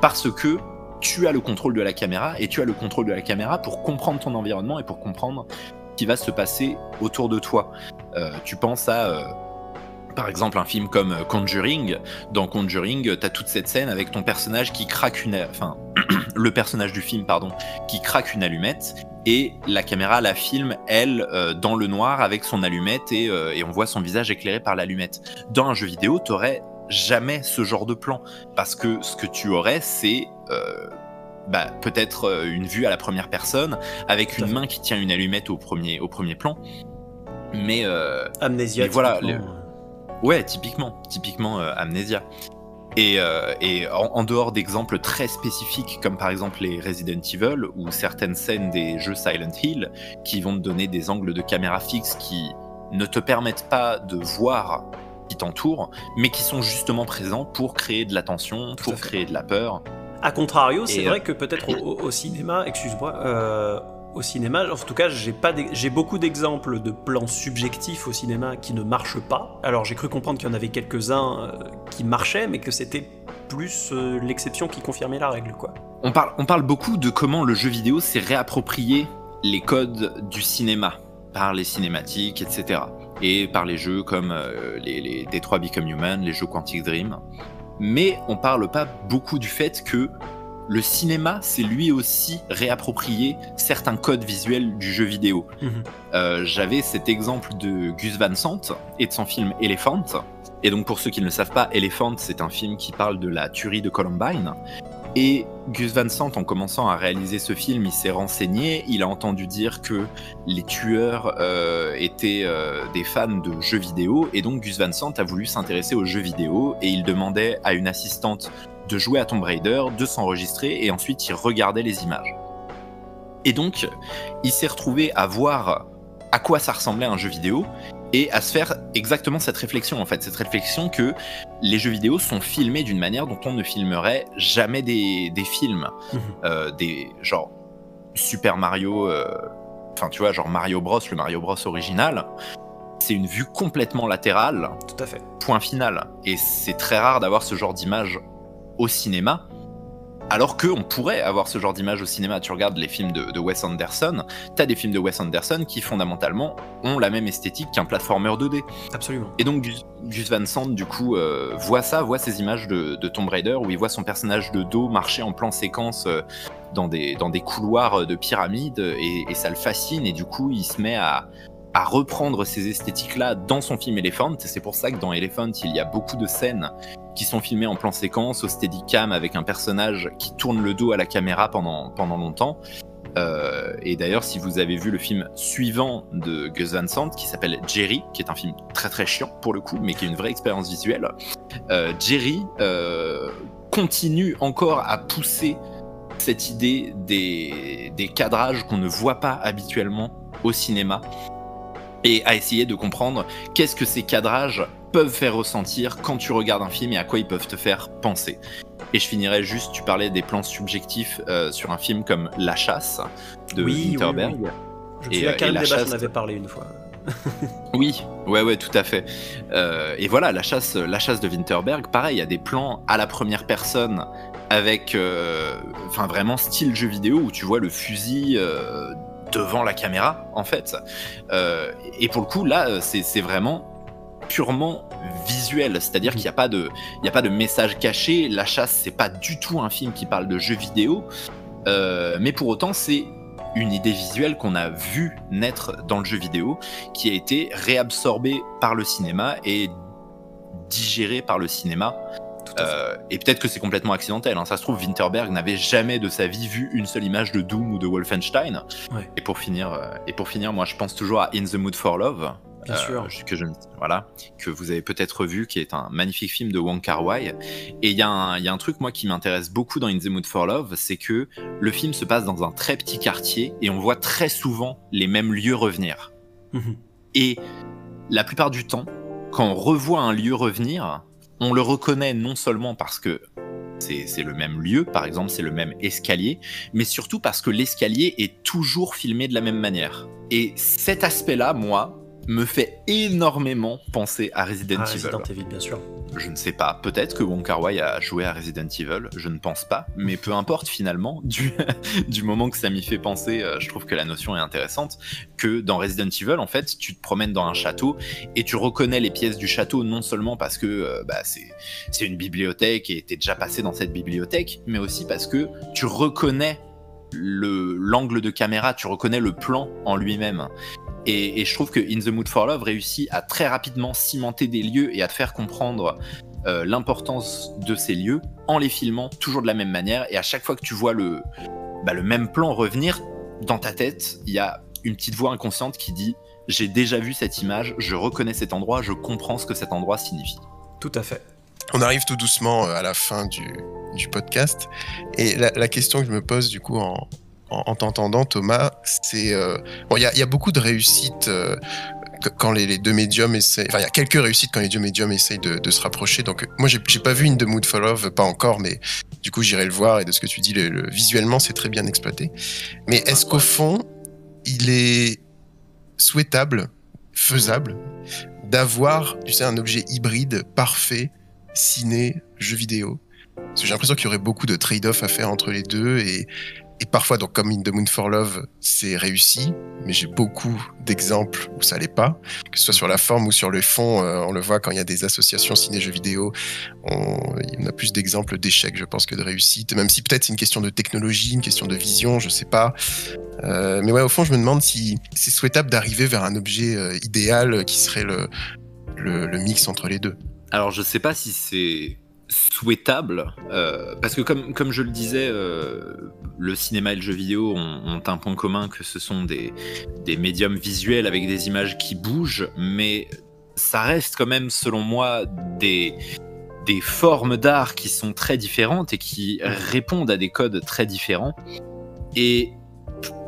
parce que tu as le contrôle de la caméra et tu as le contrôle de la caméra pour comprendre ton environnement et pour comprendre ce qui va se passer autour de toi. Euh, tu penses à, euh, par exemple, un film comme euh, Conjuring. Dans Conjuring, tu as toute cette scène avec ton personnage qui craque une... Enfin, le personnage du film, pardon, qui craque une allumette et la caméra la filme, elle, euh, dans le noir avec son allumette et, euh, et on voit son visage éclairé par l'allumette. Dans un jeu vidéo, t'aurais jamais ce genre de plan parce que ce que tu aurais, c'est euh, bah, peut-être une vue à la première personne avec une main qui tient une allumette au premier, au premier plan. Mais Amnésia. Voilà. Ouais, typiquement, typiquement euh, Amnesia. Et, euh, et en, en dehors d'exemples très spécifiques, comme par exemple les Resident Evil ou certaines scènes des jeux Silent Hill, qui vont te donner des angles de caméra fixe qui ne te permettent pas de voir qui t'entoure, mais qui sont justement présents pour créer de la tension, pour créer de la peur. A contrario, c'est euh, vrai que peut-être au cinéma, excuse-moi, euh, au cinéma. En tout cas, j'ai beaucoup d'exemples de plans subjectifs au cinéma qui ne marchent pas. Alors j'ai cru comprendre qu'il y en avait quelques-uns euh, qui marchaient, mais que c'était plus euh, l'exception qui confirmait la règle, quoi. On parle, beaucoup de comment le jeu vidéo s'est réapproprié les codes du cinéma par les cinématiques, etc. Et par les jeux comme euh, les, Become Human, les jeux Quantic Dream. Mais on parle pas beaucoup du fait que le cinéma s'est lui aussi réapproprié certains codes visuels du jeu vidéo. Mhm. Euh, j'avais cet exemple de Gus Van Sant et de son film Elephant. Et donc pour ceux qui ne le savent pas, Elephant, c'est un film qui parle de la tuerie de Columbine. Et Gus Van Sant, en commençant à réaliser ce film, il s'est renseigné, il a entendu dire que les tueurs euh, étaient euh, des fans de jeux vidéo, et donc Gus Van Sant a voulu s'intéresser aux jeux vidéo, et il demandait à une assistante de jouer à Tomb Raider, de s'enregistrer et ensuite il regardait les images. Et donc, il s'est retrouvé à voir à quoi ça ressemblait un jeu vidéo et à se faire exactement cette réflexion en fait, cette réflexion que les jeux vidéo sont filmés d'une manière dont on ne filmerait jamais des, films, mhm. euh, des genre Super Mario, euh, enfin tu vois genre Mario Bros, le Mario Bros original, c'est une vue complètement latérale. Tout à fait. Point final. Et c'est très rare d'avoir ce genre d'image au cinéma. Alors qu'on pourrait avoir ce genre d'image au cinéma. Tu regardes les films de, Wes Anderson, tu as des films de Wes Anderson qui fondamentalement ont la même esthétique qu'un platformer 2D. Absolument. Et donc Gus Van Sant, du coup, euh, voit ça, voit ces images de, Tomb Raider où il voit son personnage de dos marcher en plan séquence euh, dans, des, dans des couloirs de pyramide et, et, ça le fascine et du coup il se met à, à reprendre ces esthétiques-là dans son film Elephant. C'est pour ça que dans Elephant, il y a beaucoup de scènes qui sont filmées en plan séquence, au steadicam, avec un personnage qui tourne le dos à la caméra pendant, pendant longtemps. Euh, et d'ailleurs, si vous avez vu le film suivant de Gus Van Sant, qui s'appelle Jerry, qui est un film très très chiant pour le coup, mais qui est une vraie expérience visuelle, euh, Jerry euh, continue encore à pousser cette idée des, des cadrages qu'on ne voit pas habituellement au cinéma et à essayer de comprendre qu'est-ce que ces cadrages peuvent faire ressentir quand tu regardes un film et à quoi ils peuvent te faire penser. Et je finirais juste, tu parlais des plans subjectifs euh, sur un film comme La Chasse de Winterberg. Oui, oui. Je me souviens euh, Chasse... avait parlé une fois. oui, ouais, ouais, tout à fait. Euh, et voilà, la chasse, la chasse de Winterberg, pareil, il y a des plans à la première personne avec, enfin vraiment style jeu vidéo où tu vois le fusil devant la caméra, en fait. Euh, et pour le coup, là, euh, c'est vraiment purement visuel, c'est-à-dire qu'il n'y a pas de, a pas de message caché. La chasse, c'est pas du tout un film qui parle de jeux vidéo, euh, mais pour autant, c'est une idée visuelle qu'on a vu naître dans le jeu vidéo, qui a été réabsorbée par le cinéma et digérée par le cinéma euh, et peut-être que c'est complètement accidentel. Hein. Ça se trouve, Winterberg n'avait jamais de sa vie vu une seule image de Doom ou de Wolfenstein. Et pour finir, euh, et pour finir, moi, je pense toujours à In the Mood for Love. Bien sûr. Euh, que je, voilà, que vous avez peut-être vu, qui est un magnifique film de Wong Kar Wai. Et il y, a un truc, moi, qui m'intéresse beaucoup dans In the Mood for Love, c'est que le film se passe dans un très petit quartier et on voit très souvent les mêmes lieux revenir. Mhm. Et la plupart du temps, quand on revoit un lieu revenir, on le reconnaît non seulement parce que c'est le même lieu, par exemple, c'est le même escalier, mais surtout parce que l'escalier est toujours filmé de la même manière. Et cet aspect-là, moi, me fait énormément penser à Resident ah, Evil. Resident Evil, bien sûr. Je ne sais pas. Peut-être que Wong Kar Wai a joué à Resident Evil. Je ne pense pas. Mais peu importe finalement. Du, du moment que ça m'y fait penser, euh, je trouve que la notion est intéressante. Que dans Resident Evil, en fait, tu te promènes dans un château et tu reconnais les pièces du château non seulement parce que euh, bah, c'est une bibliothèque et t'es déjà passé dans cette bibliothèque, mais aussi parce que tu reconnais l'angle de caméra, tu reconnais le plan en lui-même. Et, je trouve que In the Mood for Love réussit à très rapidement cimenter des lieux et à te faire comprendre euh, l'importance de ces lieux en les filmant toujours de la même manière. Et à chaque fois que tu vois le, bah, le même plan revenir dans ta tête, il y a une petite voix inconsciente qui dit J'ai déjà vu cette image, je reconnais cet endroit, je comprends ce que cet endroit signifie. Tout à fait. On arrive tout doucement euh, à la fin du, du podcast. Et la, la, question que je me pose du coup en, en, t'entendant, Thomas, c'est euh, bon, il y, a beaucoup de réussites euh, quand les, deux médiums essaient. Enfin, il y a quelques réussites quand les deux médiums essayent de, se rapprocher. Donc, moi, j'ai pas vu une de Mood for Love, pas encore, mais du coup, j'irai le voir. Et de ce que tu dis, le, visuellement, c'est très bien exploité. Mais est-ce qu'au fond, il est souhaitable, faisable, d'avoir, tu sais, un objet hybride parfait, ciné, jeu vidéo? Parce que j'ai l'impression qu'il y aurait beaucoup de trade-off à faire entre les deux et, et parfois, donc comme In the Moon for Love, c'est réussi, mais j'ai beaucoup d'exemples où ça l'est pas, que ce soit sur la forme ou sur le fond. euh, on le voit quand il y a des associations ciné-jeux vidéo, on, on a plus d'exemples d'échecs, je pense, que de réussite. Même si peut-être c'est une question de technologie, une question de vision, je sais pas. Euh, mais ouais, au fond, je me demande si c'est souhaitable d'arriver vers un objet euh, idéal qui serait le, mix entre les deux. Alors je sais pas si c'est souhaitable, euh, parce que comme, comme je le disais, euh, le cinéma et le jeu vidéo ont, un point commun que ce sont des, des médiums visuels avec des images qui bougent, mais ça reste quand même, selon moi, des, des formes d'art qui sont très différentes et qui répondent à des codes très différents. Et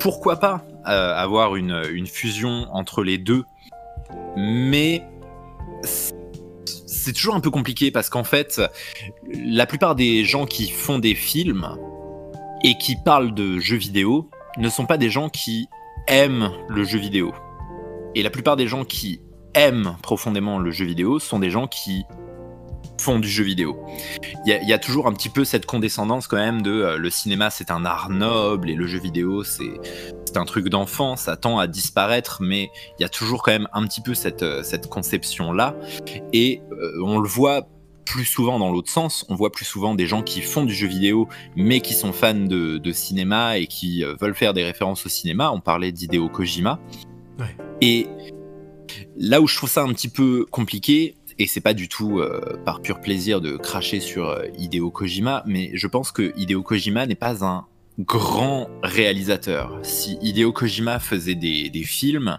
pourquoi pas euh, avoir une, une fusion entre les deux, mais c'est toujours un peu compliqué parce qu'en fait, la plupart des gens qui font des films et qui parlent de jeux vidéo ne sont pas des gens qui aiment le jeu vidéo. Et la plupart des gens qui aiment profondément le jeu vidéo sont des gens qui font du jeu vidéo. Il y, a- il y a toujours un petit peu cette condescendance quand même de euh, le cinéma c'est un art noble et le jeu vidéo c'est un truc d'enfant, ça tend à disparaître, mais il y a toujours quand même un petit peu cette, euh, cette conception là. Et euh, on le voit plus souvent dans l'autre sens, on voit plus souvent des gens qui font du jeu vidéo, mais qui sont fans de, de cinéma et qui euh, veulent faire des références au cinéma. On parlait d'Hideo Kojima. Ouais. Et là où je trouve ça un petit peu compliqué, et c'est pas du tout euh, par pur plaisir de cracher sur euh, Hideo Kojima, mais je pense que Hideo Kojima n'est pas un grand réalisateur. Si Hideo Kojima faisait des, des films,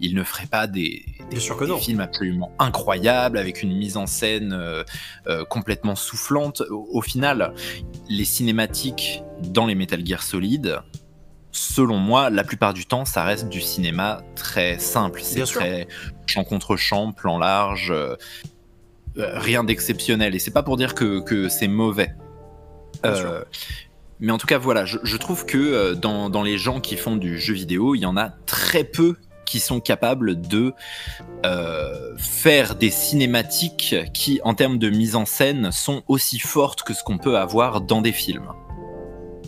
il ne ferait pas des, films absolument incroyables avec une mise en scène euh, euh, complètement soufflante. Au, au final, les cinématiques dans les Metal Gear Solid, selon moi, la plupart du temps, ça reste du cinéma très simple. C'est sûr. très champ contre champ, plan large, euh, euh, rien d'exceptionnel. Et c'est pas pour dire que, que c'est mauvais. Euh, mais en tout cas, voilà, je, je trouve que dans, dans les gens qui font du jeu vidéo, il y en a très peu qui sont capables de euh, faire des cinématiques qui, en termes de mise en scène, sont aussi fortes que ce qu'on peut avoir dans des films.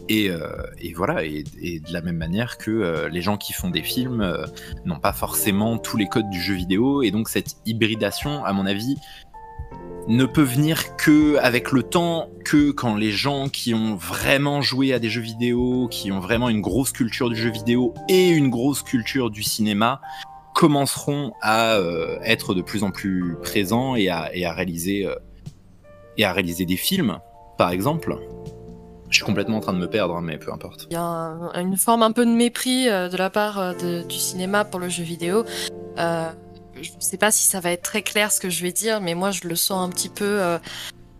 Et, euh, et voilà, et, de la même manière que euh, les gens qui font des films euh, n'ont pas forcément tous les codes du jeu vidéo, et donc cette hybridation, à mon avis, ne peut venir que avec le temps, que quand les gens qui ont vraiment joué à des jeux vidéo, qui ont vraiment une grosse culture du jeu vidéo et une grosse culture du cinéma, commenceront à être de plus en plus présents et à, réaliser et à réaliser des films, par exemple. Je suis complètement en train de me perdre, mais peu importe. Il y a un- une forme un peu de mépris euh, de la part euh, de- du cinéma pour le jeu vidéo. Euh, je ne sais pas si ça va être très clair ce que je vais dire, mais moi je le sens un petit peu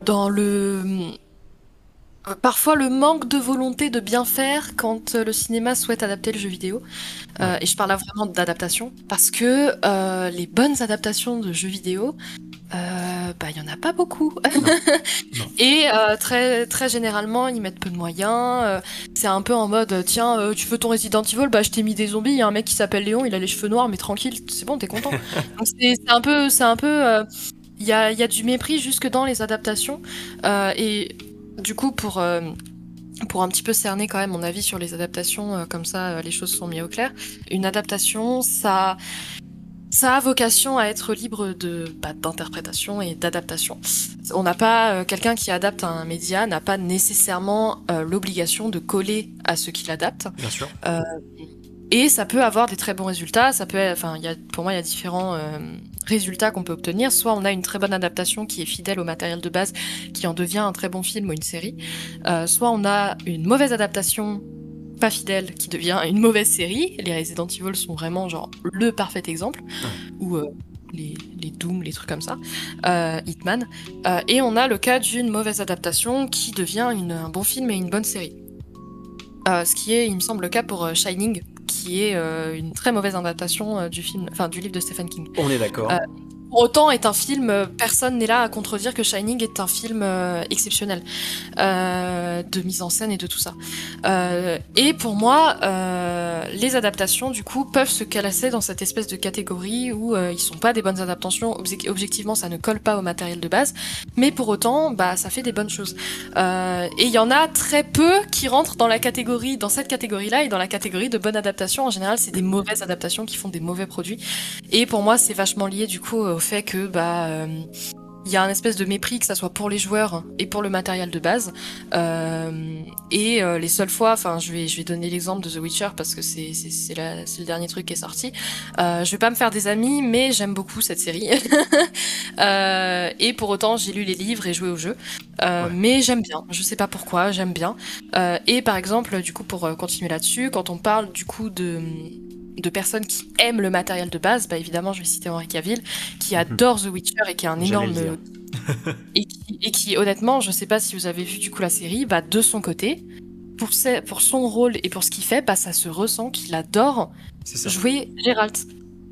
dans le... Parfois le manque de volonté de bien faire quand le cinéma souhaite adapter le jeu vidéo. Et je parle là vraiment d'adaptation, parce que les bonnes adaptations de jeux vidéo, euh, bah il y en a pas beaucoup. Non. Et euh, très très généralement ils mettent peu de moyens. euh, c'est un peu en mode tiens tu veux ton Resident Evil? Bah je t'ai mis des zombies. Il y a un mec qui s'appelle Léon, il a les cheveux noirs mais tranquille, c'est bon t'es content. Donc c'est un peu c'est un peu il y a y a du mépris jusque dans les adaptations et du coup pour pour un petit peu cerner quand même mon avis sur les adaptations, euh, comme ça euh, les choses sont mises au clair. Une adaptation, ça, ça a vocation à être libre de bah, d'interprétation et d'adaptation. On n'a pas euh, quelqu'un qui adapte un média n'a pas nécessairement euh, l'obligation de coller à ce qu'il adapte. Bien sûr. Et ça peut avoir des très bons résultats. Ça peut, enfin, il y a, pour moi, il y a différents euh, résultats qu'on peut obtenir. Soit on a une très bonne adaptation qui est fidèle au matériel de base, qui en devient un très bon film ou une série. Euh, soit on a une mauvaise adaptation pas fidèle qui devient une mauvaise série. Les Resident Evil sont vraiment genre le parfait exemple. Ou euh, les, les Doom, les trucs comme ça. Euh, Hitman. Euh, et on a le cas d'une mauvaise adaptation qui devient une- un bon film et une bonne série. Ce qui est, il me semble, le cas pour Shining, qui est une très mauvaise adaptation du film, enfin du livre de Stephen King. On est d'accord. Autant est un film, euh, personne n'est là à contredire que Shining est un film euh, exceptionnel euh, de mise en scène et de tout ça. Et pour moi, les adaptations du coup peuvent se classer dans cette espèce de catégorie où ils sont pas des bonnes adaptations. Obje- objectivement, ça ne colle pas au matériel de base, mais pour autant, bah ça fait des bonnes choses. Et il y en a très peu qui rentrent dans la catégorie, dans cette catégorie-là et dans la catégorie de bonnes adaptations. En général, c'est des mauvaises adaptations qui font des mauvais produits. Et pour moi, c'est vachement lié du coup au fait que bah euh, il y a un espèce de mépris que ça soit pour les joueurs et pour le matériel de base. Euh, et euh, les seules fois, enfin, je vais je vais donner l'exemple de The Witcher parce que c'est c'est c'est le dernier truc qui est sorti. Euh, je vais pas me faire des amis, mais j'aime beaucoup cette série. Euh, et pour autant, j'ai lu les livres et joué au jeu. Euh, Ouais. Mais j'aime bien. Je sais pas pourquoi, j'aime bien. Euh, et par exemple, du coup, pour euh, continuer là-dessus, quand on parle du coup de de personnes qui aiment le matériel de base, bah évidemment, je vais citer Henri Cavill, qui adore The Witcher et qui est un énorme et qui, et qui, honnêtement, je sais pas si vous avez vu du coup la série, bah de son côté, pour, ses- pour son rôle et pour ce qu'il fait, bah ça se ressent qu'il adore jouer Geralt.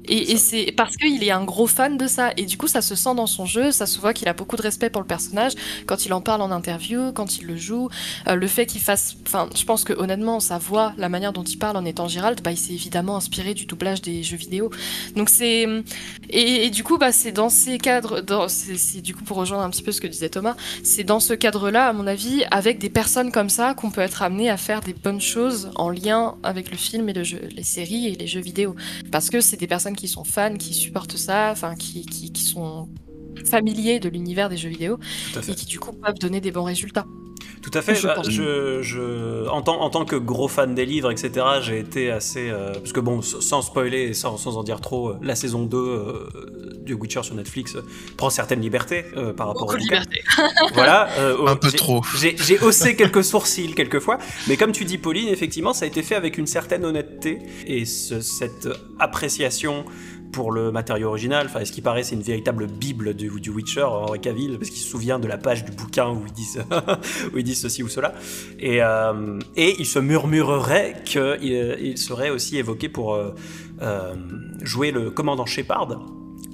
Et, et c'est parce qu'il est un gros fan de ça. Et du coup, ça se sent dans son jeu, ça se voit qu'il a beaucoup de respect pour le personnage quand il en parle en interview, quand il le joue. Euh, le fait qu'il fasse. Enfin, je pense que honnêtement, sa voix, la manière dont il parle en étant Geralt, bah, il s'est évidemment inspiré du doublage des jeux vidéo. Donc c'est. Et, et du coup, bah, c'est dans ces cadres. dans- c'est du coup pour rejoindre un petit peu ce que disait Thomas. C'est dans ce cadre-là, à mon avis, avec des personnes comme ça, qu'on peut être amené à faire des bonnes choses en lien avec le film et le jeu, les séries et les jeux vidéo parce que c'est des personnes qui sont fans, qui supportent ça, enfin qui, qui, qui sont familiers de l'univers des jeux vidéo et qui du coup peuvent donner des bons résultats. Tout à fait. Je bah, pense. je, je- en, tant, en tant que gros fan des livres, etc., j'ai été assez. euh, parce que bon, sans spoiler et sans, sans en dire trop, euh, la saison 2 euh, du Witcher sur Netflix euh, prend certaines libertés euh, par rapport au bouquin. Voilà. euh, Un peu trop. J'ai j'ai haussé quelques sourcils quelquefois, mais comme tu dis, Pauline, effectivement, ça a été fait avec une certaine honnêteté et ce- cette appréciation pour le matériau original. Enfin, ce qui paraît, c'est une véritable bible du, du Witcher, Henri Cavill, parce qu'il se souvient de la page du bouquin où ils disent, où ils disent ceci ou cela. Et, euh, et il se murmurerait qu'il il serait aussi évoqué pour euh, euh, jouer le commandant Shepard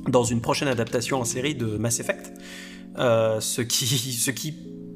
dans une prochaine adaptation en série de Mass Effect. Ce qui, ce qui,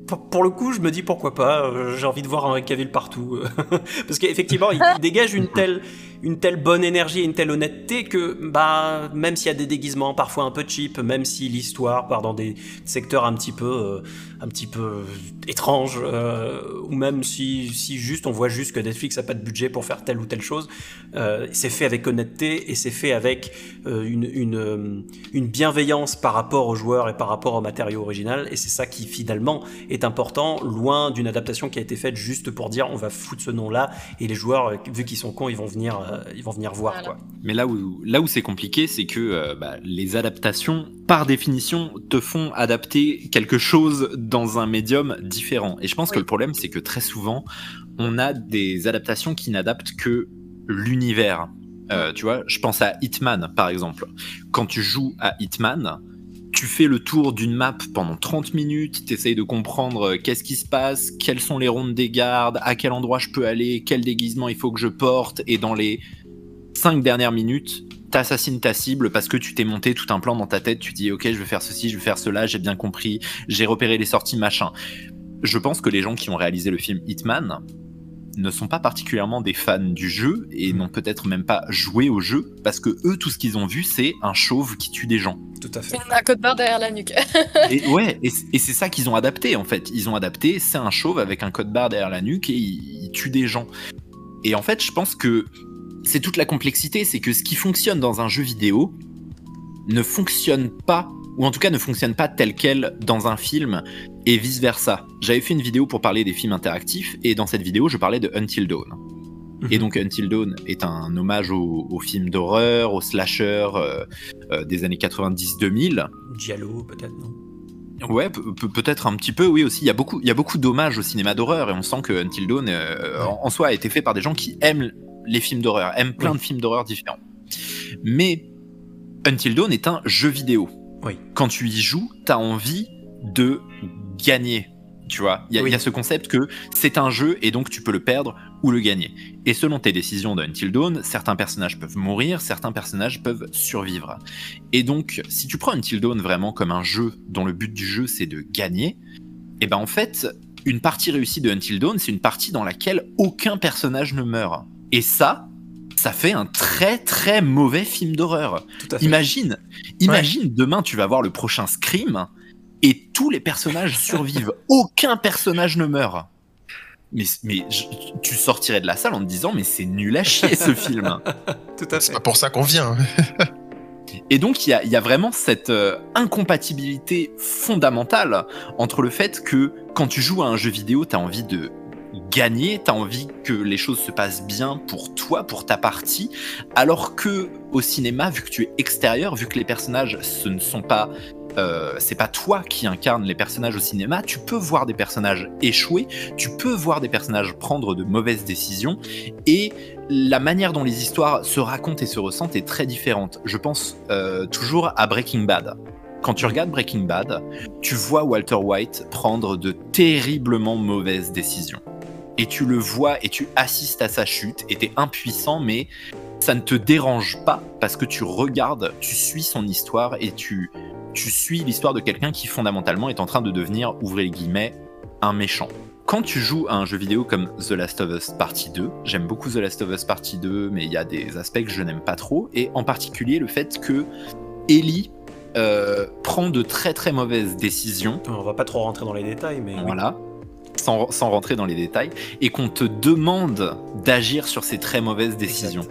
pour- le coup, je me dis pourquoi pas. J'ai envie de voir Henry Cavill partout, parce qu'effectivement, il dégage une telle, une telle bonne énergie et une telle honnêteté que, bah, même s'il y a des déguisements parfois un peu cheap, même si l'histoire part dans des secteurs un petit peu, euh, un petit peu étranges, euh, ou même si, si juste on voit juste que Netflix a pas de budget pour faire telle ou telle chose, euh, c'est fait avec honnêteté et c'est fait avec euh, une, une, euh, une bienveillance par rapport aux joueurs et par rapport au matériau original. Et c'est ça qui finalement est important, loin d'une adaptation qui a été faite juste pour dire on va foutre ce nom-là et les joueurs, euh, vu qu'ils sont cons, ils vont venir, euh, ils vont venir voir Voilà. quoi. Mais là où, là où c'est compliqué, c'est que euh, bah, les adaptations, par définition, te font adapter quelque chose dans un médium différent. Et je pense que le problème, c'est que très souvent, on a des adaptations qui n'adaptent que l'univers. Euh, tu vois, je pense à Hitman, par exemple. Quand tu joues à Hitman, tu fais le tour d'une map pendant 30 minutes, tu essayes de comprendre euh, qu'est-ce qui se passe, quelles sont les rondes des gardes, à quel endroit je peux aller, quel déguisement il faut que je porte, et dans les 5 dernières minutes, t'assassines ta cible parce que tu t'es monté tout un plan dans ta tête, tu dis ok je vais faire ceci, je vais faire cela, j'ai bien compris, j'ai repéré les sorties machin. Je pense que les gens qui ont réalisé le film Hitman ne sont pas particulièrement des fans du jeu et n'ont peut-être même pas joué au jeu parce que eux tout ce qu'ils ont vu c'est un chauve qui tue des gens. Tout à fait. Un code barre derrière la nuque. Et ouais, et c'est ça qu'ils ont adapté en fait. Ils ont adapté, c'est un chauve avec un code barre derrière la nuque et il, il tue des gens. Et en fait, je pense que c'est toute la complexité, c'est que ce qui fonctionne dans un jeu vidéo ne fonctionne pas, ou en tout cas ne fonctionne pas tel quel dans un film, et vice versa. J'avais fait une vidéo pour parler des films interactifs, et dans cette vidéo, je parlais de Until Dawn. Et donc Until Dawn est un hommage aux, aux films d'horreur, aux slashers euh, euh, des années 90-2000. Diallo peut-être non? Ouais, pe- pe- peut-être un petit peu, oui aussi. Il y a beaucoup, il y a beaucoup d'hommages au cinéma d'horreur et on sent que Until Dawn, euh, en, en soi, a été fait par des gens qui aiment les films d'horreur, aiment plein Oui. de films d'horreur différents. Mais Until Dawn est un jeu vidéo. Oui. Quand tu y joues, t'as envie de gagner. Tu vois, il y, a- Oui. il y a ce concept que c'est un jeu et donc tu peux le perdre ou le gagner. Et selon tes décisions de Until Dawn, certains personnages peuvent mourir, certains personnages peuvent survivre. Et donc, si tu prends Until Dawn vraiment comme un jeu dont le but du jeu c'est de gagner, et ben en fait, une partie réussie de Until Dawn, c'est une partie dans laquelle aucun personnage ne meurt. Et ça, ça fait un très très mauvais film d'horreur. Imagine, imagine demain tu vas voir le prochain Scream et tous les personnages survivent. Aucun personnage ne meurt. Mais, mais je- tu sortirais de la salle en te disant mais c'est nul à chier ce film. Tout à C'est fait. pas pour ça qu'on vient. Et donc il y a, il y a vraiment cette euh, incompatibilité fondamentale entre le fait que quand tu joues à un jeu vidéo, tu as envie de gagner, tu as envie que les choses se passent bien pour toi, pour ta partie, alors que au cinéma, vu que tu es extérieur, vu que les personnages ce ne sont pas euh, c'est pas toi qui incarne les personnages au cinéma, tu peux voir des personnages échouer, tu peux voir des personnages prendre de mauvaises décisions, et la manière dont les histoires se racontent et se ressentent est très différente. Je pense euh, toujours à Breaking Bad. Quand tu regardes Breaking Bad, tu vois Walter White prendre de terriblement mauvaises décisions. Et tu le vois et tu assistes à sa chute et t'es impuissant, mais ça ne te dérange pas parce que tu regardes, tu suis son histoire et tu, tu suis l'histoire de quelqu'un qui fondamentalement est en train de devenir, ouvrez les guillemets, un méchant. Quand tu joues à un jeu vidéo comme The Last of Us Partie 2, j'aime beaucoup The Last of Us Partie 2, mais il y a des aspects que je n'aime pas trop, et en particulier le fait que Ellie euh, prend de très très mauvaises décisions On va pas trop rentrer dans les détails, mais oui. Sans rentrer dans les détails, et qu'on te demande d'agir sur ces très mauvaises décisions.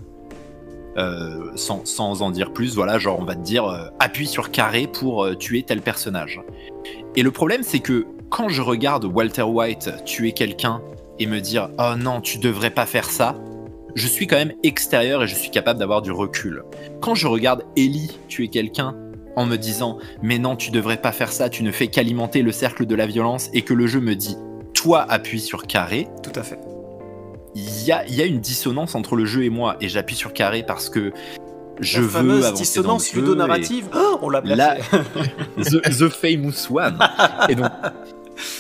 Euh, sans, sans en dire plus, voilà, genre on va te dire euh, appuie sur carré pour euh, tuer tel personnage. Et le problème c'est que quand je regarde Walter White tuer quelqu'un et me dire oh non tu devrais pas faire ça, je suis quand même extérieur et je suis capable d'avoir du recul. Quand je regarde Ellie tuer quelqu'un en me disant mais non tu devrais pas faire ça, tu ne fais qu'alimenter le cercle de la violence et que le jeu me dit toi appuie sur carré, Tout à fait. il y a, il y a une dissonance entre le jeu et moi et j'appuie sur carré parce que je La veux fameuse avancer dissonance ludonarrative. Oh, on l'a et là, the, the famous one. Et donc,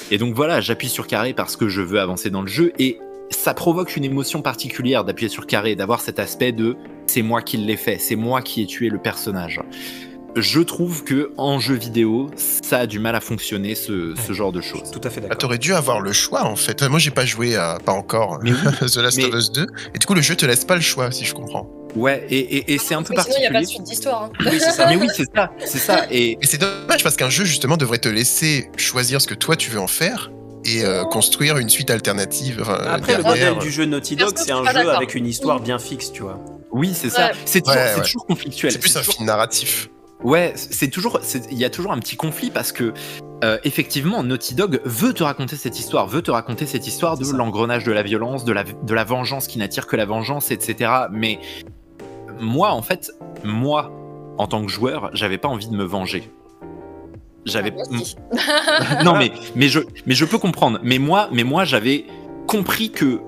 et donc voilà, j'appuie sur carré parce que je veux avancer dans le jeu et ça provoque une émotion particulière d'appuyer sur carré, d'avoir cet aspect de c'est moi qui l'ai fait, c'est moi qui ai tué le personnage. Je trouve que en jeu vidéo, ça a du mal à fonctionner ce, ce genre de choses. Tout à fait Bah, d'accord. T'aurais dû avoir le choix en fait. Moi j'ai pas joué à pas encore Mais oui, The Last mais- of Us 2 et du coup le jeu te laisse pas le choix si je comprends. Ouais, et, et- et c'est un peu Mais sinon, il n'y a pas de particulier. suite d'histoire. hein. Oui, c'est ça. Mais oui, c'est ça, c'est ça. Et Et c'est dommage parce qu'un jeu justement devrait te laisser choisir ce que toi tu veux en faire et euh, construire une suite alternative. enfin, Après, le modèle du jeu Naughty Dog, c'est un jeu avec une histoire bien fixe, tu vois. oui, c'est ça. Ouais. C'est toujours, Ouais, c'est ouais. toujours conflictuel. C'est plus un toujours- film narratif. Ouais, c'est toujours, il y a toujours un petit conflit parce que euh, effectivement, Naughty Dog veut te raconter cette histoire, veut te raconter cette histoire de l'engrenage de la violence, de la, de la vengeance qui n'attire que la vengeance, etc. Mais moi, en fait, moi, en tant que joueur, j'avais pas envie de me venger. J'avais Ah, non mais mais je mais je peux comprendre. Mais moi mais moi j'avais compris que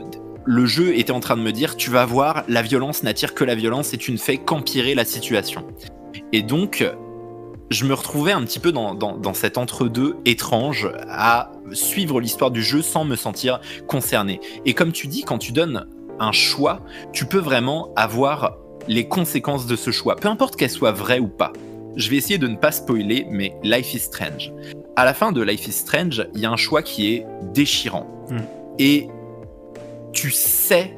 le jeu était en train de me dire tu vas voir la violence n'attire que la violence et tu ne fais qu'empirer la situation. Et donc je me retrouvais un petit peu dans, dans, dans cet entre-deux étrange à suivre l'histoire du jeu sans me sentir concerné. Et comme tu dis, quand tu donnes un choix, tu peux vraiment avoir les conséquences de ce choix, peu importe qu'elles soient vraies ou pas. Je vais essayer de ne pas spoiler, mais Life is Strange. À la fin de Life is Strange, il y a un choix qui est déchirant. Mm. Et tu sais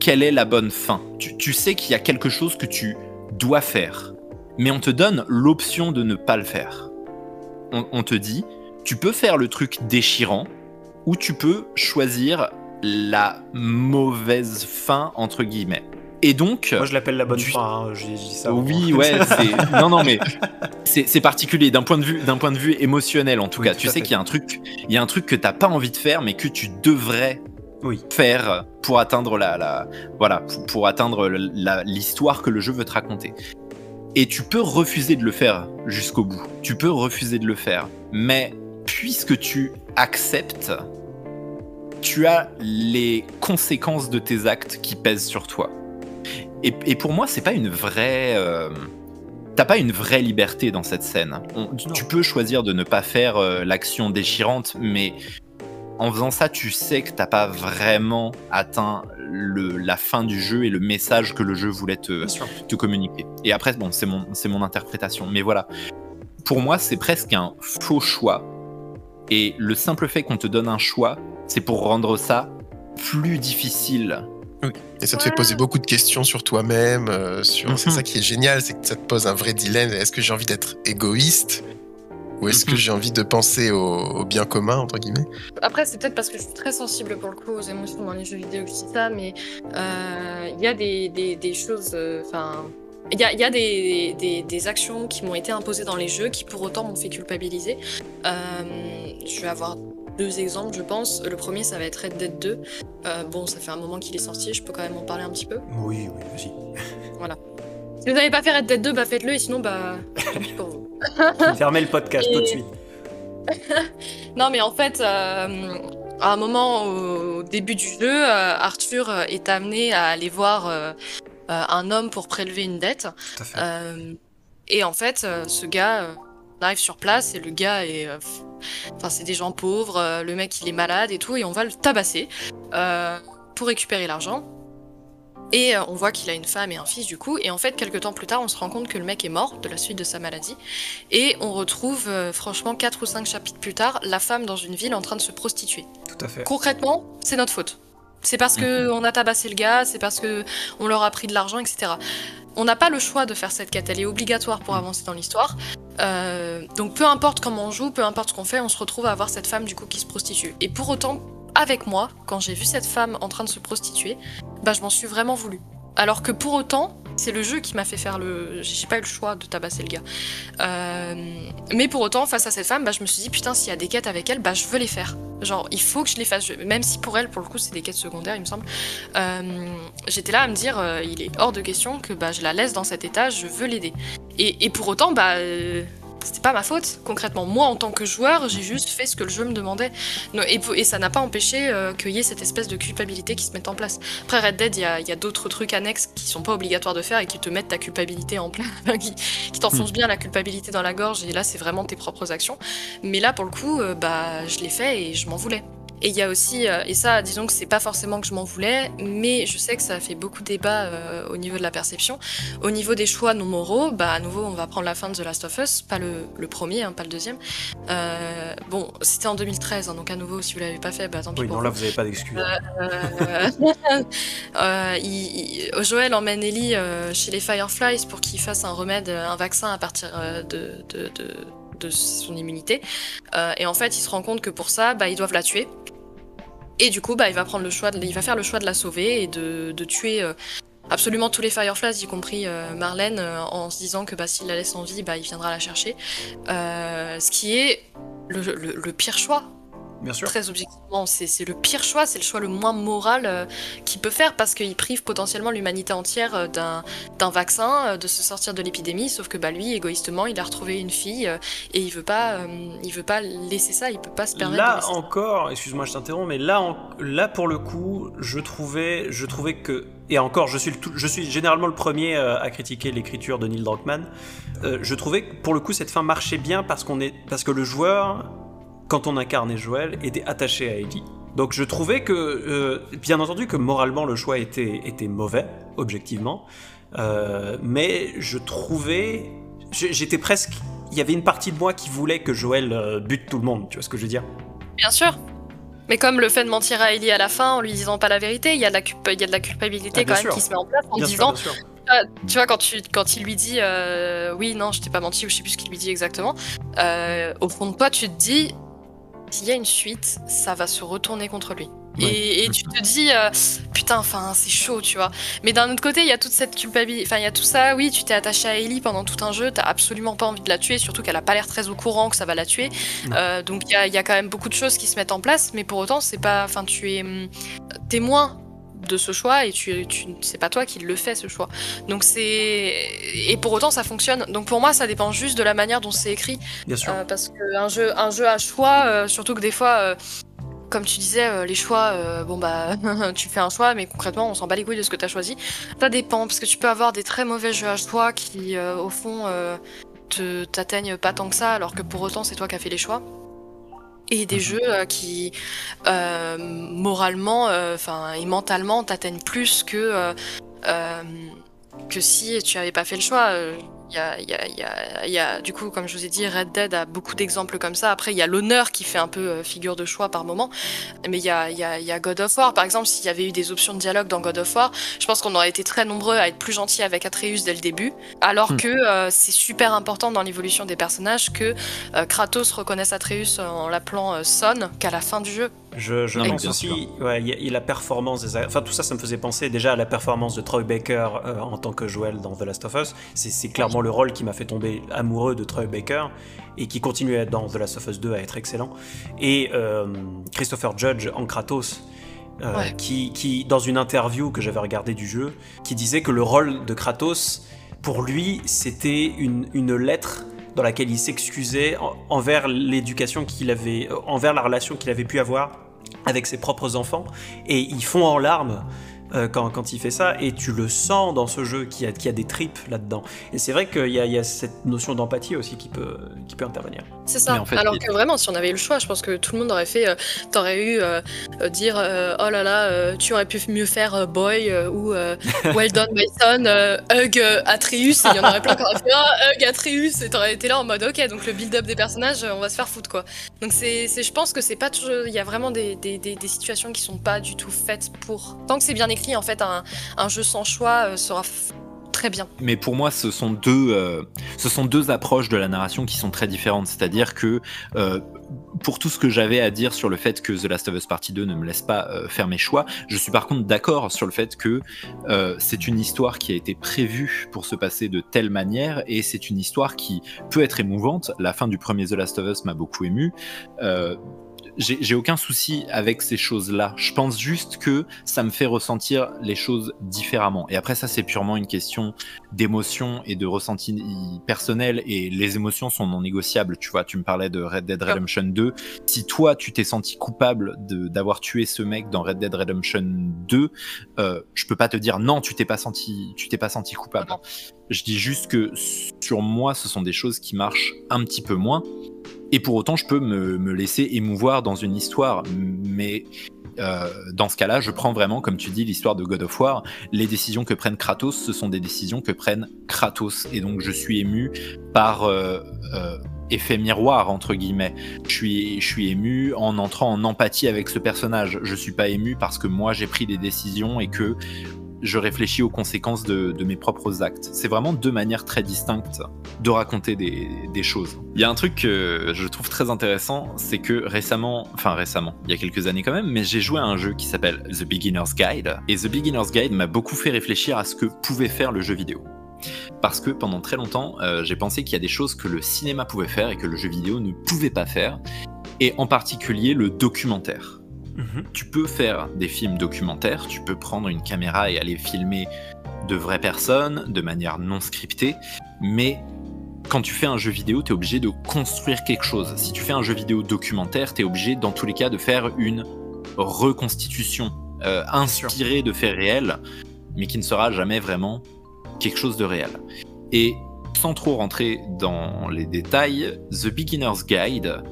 quelle est la bonne fin. Tu, tu sais qu'il y a quelque chose que tu dois faire. Mais on te donne l'option de ne pas le faire. On, on te dit, tu peux faire le truc déchirant, ou tu peux choisir la mauvaise fin, entre guillemets. Et donc... Moi, je l'appelle la bonne du- fin. hein, dit ça. Oui, ouais, c'est non, non, mais c'est particulier d'un point de vue, point de vue émotionnel en tout Oui, cas. tout tu sais qu'il y a un truc, il y a un truc que t'as pas envie de faire, mais que tu devrais Oui. faire pour atteindre la, la voilà, pour, pour atteindre l'histoire que le jeu veut te raconter. Et tu peux refuser de le faire jusqu'au bout. Tu peux refuser de le faire, mais puisque tu acceptes, tu as les conséquences de tes actes qui pèsent sur toi. Et, et pour moi, c'est pas une vraie. euh, T'as pas une vraie liberté dans cette scène. On- tu- Non. tu peux choisir de ne pas faire euh, l'action déchirante, mais en faisant ça, tu sais que t'as pas vraiment atteint le, la fin du jeu et le message que le jeu voulait te, te communiquer. Et après, bon, c'est mon, c'est mon interprétation. Mais voilà. Pour moi, c'est presque un faux choix. Et le simple fait qu'on te donne un choix, c'est pour rendre ça plus difficile. Et ça te fait poser beaucoup de questions sur toi-même. Euh, sur... C'est mhm. ça qui est génial, c'est que ça te pose un vrai dilemme. Est-ce que j'ai envie d'être égoïste? Ou est-ce que mhm. j'ai envie de penser au, bien commun, entre guillemets? Après, c'est peut-être parce que je suis très sensible pour le coup aux émotions dans les jeux vidéo que je dis ça, mais euh, il y a des, des, choses. Euh, enfin. il y a, y a des, des, des, actions qui m'ont été imposées dans les jeux qui pour autant m'ont fait culpabiliser. je vais avoir deux exemples, je pense. Le premier, ça va être Red Dead 2. Euh, bon, ça fait un moment qu'il est sorti, je peux quand même en parler un petit peu. Oui, oui, vas-y. voilà. Si vous n'avez pas fait Red Dead 2, bah faites-le, et sinon, bah, tant pis pour vous. Fermez le podcast tout de suite. non, mais en fait, euh, à un moment au début du jeu, euh, Arthur est amené à aller voir un homme pour prélever une dette. Tout à fait. et en fait, ce gars arrive sur place et le gars est. Euh, enfin, c'est des gens pauvres, euh, le mec il est malade et tout, et on va le tabasser euh, pour récupérer l'argent. Et on voit qu'il a une femme et un fils du coup, et en fait, quelques temps plus tard, on se rend compte que le mec est mort de la suite de sa maladie. Et on retrouve, franchement, 4 ou 5 chapitres plus tard, la femme dans une ville en train de se prostituer. Tout à fait. Concrètement, c'est notre faute. C'est parce que on a tabassé le gars, c'est parce que on leur a pris de l'argent, etc. On n'a pas le choix de faire cette quête, elle est obligatoire pour avancer dans l'histoire. Euh, donc peu importe comment on joue, peu importe ce qu'on fait, on se retrouve à avoir cette femme du coup qui se prostitue. Et pour autant, avec moi, quand j'ai vu cette femme en train de se prostituer, bah je m'en suis vraiment voulu. Alors que pour autant, c'est le jeu qui m'a fait faire le. J'ai pas eu le choix de tabasser le gars. Euh, mais pour autant, face à cette femme, bah, je me suis dit, putain, s'il y a des quêtes avec elle, bah, je veux les faire. Genre, il faut que je les fasse. Même si pour elle, pour le coup, c'est des quêtes secondaires, il me semble. Euh, j'étais là à me dire, euh, il est hors de question que bah, je la laisse dans cet état, je veux l'aider. Et, et, pour autant, bah c'était pas ma faute, concrètement. Moi, en tant que joueur, j'ai juste fait ce que le jeu me demandait. Et, ça n'a pas empêché euh, qu'il y ait cette espèce de culpabilité qui se mette en place. Après Red Dead, il y a, d'autres trucs annexes qui sont pas obligatoires de faire et qui te mettent ta culpabilité en plein. qui, qui t'enfoncent hmm. bien la culpabilité dans la gorge, et là, c'est vraiment tes propres actions. Mais là, pour le coup, euh, bah, je l'ai fait et je m'en voulais. Et il y a aussi, euh, et ça, disons que c'est pas forcément que je m'en voulais, mais je sais que ça a fait beaucoup de débat euh, au niveau de la perception. Au niveau des choix non moraux, bah à nouveau, on va prendre la fin de The Last of Us, pas le, le premier, hein, pas le deuxième. Euh, bon, c'était en 2013, hein, donc à nouveau, si vous l'avez pas fait, bah tant pis. Oui, non, là, vous avez pas d'excuses. Joël emmène Ellie chez les Fireflies pour qu'il fasse un remède, un vaccin à partir de, de, de de son immunité. et en fait, il se rend compte que pour ça, bah, ils doivent la tuer. Et du coup, bah, il va faire le choix de la sauver et de, tuer euh, absolument tous les Fireflies, y compris euh, Marlène, euh, en se disant que bah, s'il la laisse en vie, bah, il viendra la chercher. ce qui est le pire choix Très objectivement, c'est le pire choix, c'est le choix le moins moral euh, qu'il peut faire parce qu'il prive potentiellement l'humanité entière euh, d'un vaccin, euh, de se sortir de l'épidémie, sauf que bah, lui, égoïstement, il a retrouvé une fille et il veut pas, il veut pas laisser ça, il peut pas se permettre. Là encore, excuse-moi, je t'interromps, mais là, là pour le coup, je trouvais, je trouvais que et encore, je suis, je suis généralement le premier à critiquer l'écriture de Neil Druckmann. je trouvais que pour le coup, cette fin marchait bien parce qu'on est, parce que le joueur quand on incarnait Joël, était attaché à Ellie. Donc je trouvais que, euh, bien entendu, que moralement le choix était, était mauvais, objectivement, euh, mais je trouvais, j'étais presque, il y avait une partie de moi qui voulait que Joël euh, bute tout le monde, tu vois ce que je veux dire? Bien sûr. Mais comme le fait de mentir à Ellie à la fin en lui disant pas la vérité, il y a de la, il y a de la culpabilité ah, quand même qui se met en place en disant. tu vois, quand, tu, quand il lui dit oui, non, je t'ai pas menti, ou je sais plus ce qu'il lui dit exactement, au fond de toi, tu te dis s'il y a une suite, ça va se retourner contre lui. Et, tu te dis, euh, putain, enfin, c'est chaud, tu vois. Mais d'un autre côté, il y a toute cette culpabilité. Enfin, il y a tout ça, oui, tu t'es attaché à Ellie pendant tout un jeu, t'as absolument pas envie de la tuer, surtout qu'elle a pas l'air très au courant que ça va la tuer. Euh, donc, il y a, quand même beaucoup de choses qui se mettent en place, mais pour autant, c'est pas. Enfin, tu es hum, témoin de ce choix et tu, tu c'est pas toi qui le fais ce choix. Donc c'est et pour autant ça fonctionne. Donc pour moi ça dépend juste de la manière dont c'est écrit. Bien sûr. Euh, parce qu'un jeu un jeu à choix, euh, surtout que des fois euh, comme tu disais, les choix, bon bah, tu fais un choix, mais concrètement, on s'en bat les couilles de ce que tu as choisi. Ça dépend, parce que tu peux avoir des très mauvais jeux à choix qui, au fond, te t'atteignent pas tant que ça, alors que pour autant, c'est toi qui as fait les choix. Et des Mhm. jeux euh, qui euh, moralement enfin et mentalement t'atteignent plus que euh, euh, que si tu avais pas fait le choix Euh, y a, y, a, il y, a, il y a- du coup comme je vous ai dit Red Dead a beaucoup d'exemples comme ça après il y a l'honneur qui fait un peu euh, figure de choix par moment mais il y a, il y, a, il y a God of War par exemple s'il y avait eu des options de dialogue dans God of War je pense qu'on aurait été très nombreux à être plus gentils avec Atreus dès le début alors Hmm. que euh, c'est super important dans l'évolution des personnages que euh, Kratos reconnaisse Atreus en l'appelant Son qu'à la fin du jeu. Je, je mais pense aussi, ouais, y a- y a la performance des. Enfin, tout ça, ça me faisait penser déjà à la performance de Troy Baker euh, en tant que Joel dans The Last of Us. C'est c'est clairement le rôle qui m'a fait tomber amoureux de Troy Baker et qui continue à être dans The Last of Us 2 à être excellent. Et euh, Christopher Judge en Kratos. euh, Ouais. qui, qui, dans une interview que j'avais regardée du jeu, qui disait que le rôle de Kratos, pour lui, c'était une, une lettre dans laquelle il s'excusait en- envers l'éducation qu'il avait, euh, envers la relation qu'il avait pu avoir avec ses propres enfants, et ils font en larmes euh, quand, quand il fait ça, et tu le sens dans ce jeu qui a, qui a des tripes là-dedans. Et c'est vrai qu'il y, a- il y a cette notion d'empathie aussi qui peut, qui peut intervenir. C'est ça. Mais en fait, Alors il- que vraiment, si on avait eu le choix, je pense que tout le monde aurait fait. euh, T'aurais eu euh, euh, dire euh, oh là là, euh, tu aurais pu mieux faire euh, Boy euh, ou euh, Well done my son, euh, Hug Atreus, et il y en aurait plein qui auraient fait ah, Hug Atreus, et t'aurais été là en mode ok, donc le build-up des personnages, on va se faire foutre quoi. Donc c'est, c'est- je pense que c'est pas toujours. Il y a vraiment des, des, des, des situations qui sont pas du tout faites pour. Tant que c'est bien écrit, en fait, un, jeu sans choix euh, sera très bien. Mais pour moi, ce sont deux, euh, ce sont deux approches de la narration qui sont très différentes. C'est-à-dire que euh, pour tout ce que j'avais à dire sur le fait que The Last of Us Partie 2 ne me laisse pas faire mes choix, je suis par contre d'accord sur le fait que c'est une histoire qui a été prévue pour se passer de telle manière et c'est une histoire qui peut être émouvante. La fin du premier The Last of Us m'a beaucoup ému. J'ai aucun souci avec ces choses-là. Je pense juste que ça me fait ressentir les choses différemment. Et après, ça, c'est purement une question d'émotion et de ressenti personnel. Et les émotions sont non négociables. Tu vois, tu me parlais de Red Dead Redemption 2. Si toi, tu t'es senti coupable d'avoir tué ce mec dans Red Dead Redemption 2, euh, je peux pas te dire non, tu t'es pas senti, tu t'es pas senti coupable. Je dis juste que sur moi, ce sont des choses qui marchent un petit peu moins. Et pour autant, je peux me, laisser émouvoir dans une histoire. Mais euh, dans ce cas-là, je prends vraiment, comme tu dis, l'histoire de God of War. Les décisions que prennent Kratos, ce sont des décisions que prennent Kratos. Et donc, je suis ému par euh, euh, effet miroir, entre guillemets. Je suis, je suis ému en entrant en empathie avec ce personnage. Je suis pas ému parce que moi, j'ai pris des décisions et que je réfléchis aux conséquences de, mes propres actes. C'est vraiment deux manières très distinctes de raconter des, des choses. Il y a un truc que je trouve très intéressant, c'est que récemment, enfin récemment, il y a quelques années quand même, mais j'ai joué à un jeu qui s'appelle The Beginner's Guide. Et The Beginner's Guide m'a beaucoup fait réfléchir à ce que pouvait faire le jeu vidéo. Parce que pendant très longtemps, euh, j'ai pensé qu'il y a des choses que le cinéma pouvait faire et que le jeu vidéo ne pouvait pas faire. Et en particulier le documentaire tu peux faire des films documentaires, tu peux prendre une caméra et aller filmer de vraies personnes de manière non scriptée, mais quand tu fais un jeu vidéo, tu es obligé de construire quelque chose. Si tu fais un jeu vidéo documentaire, tu es obligé dans tous les cas de faire une reconstitution euh, inspirée de faits réels, mais qui ne sera jamais vraiment quelque chose de réel. Et sans trop rentrer dans les détails, The Beginner's Guide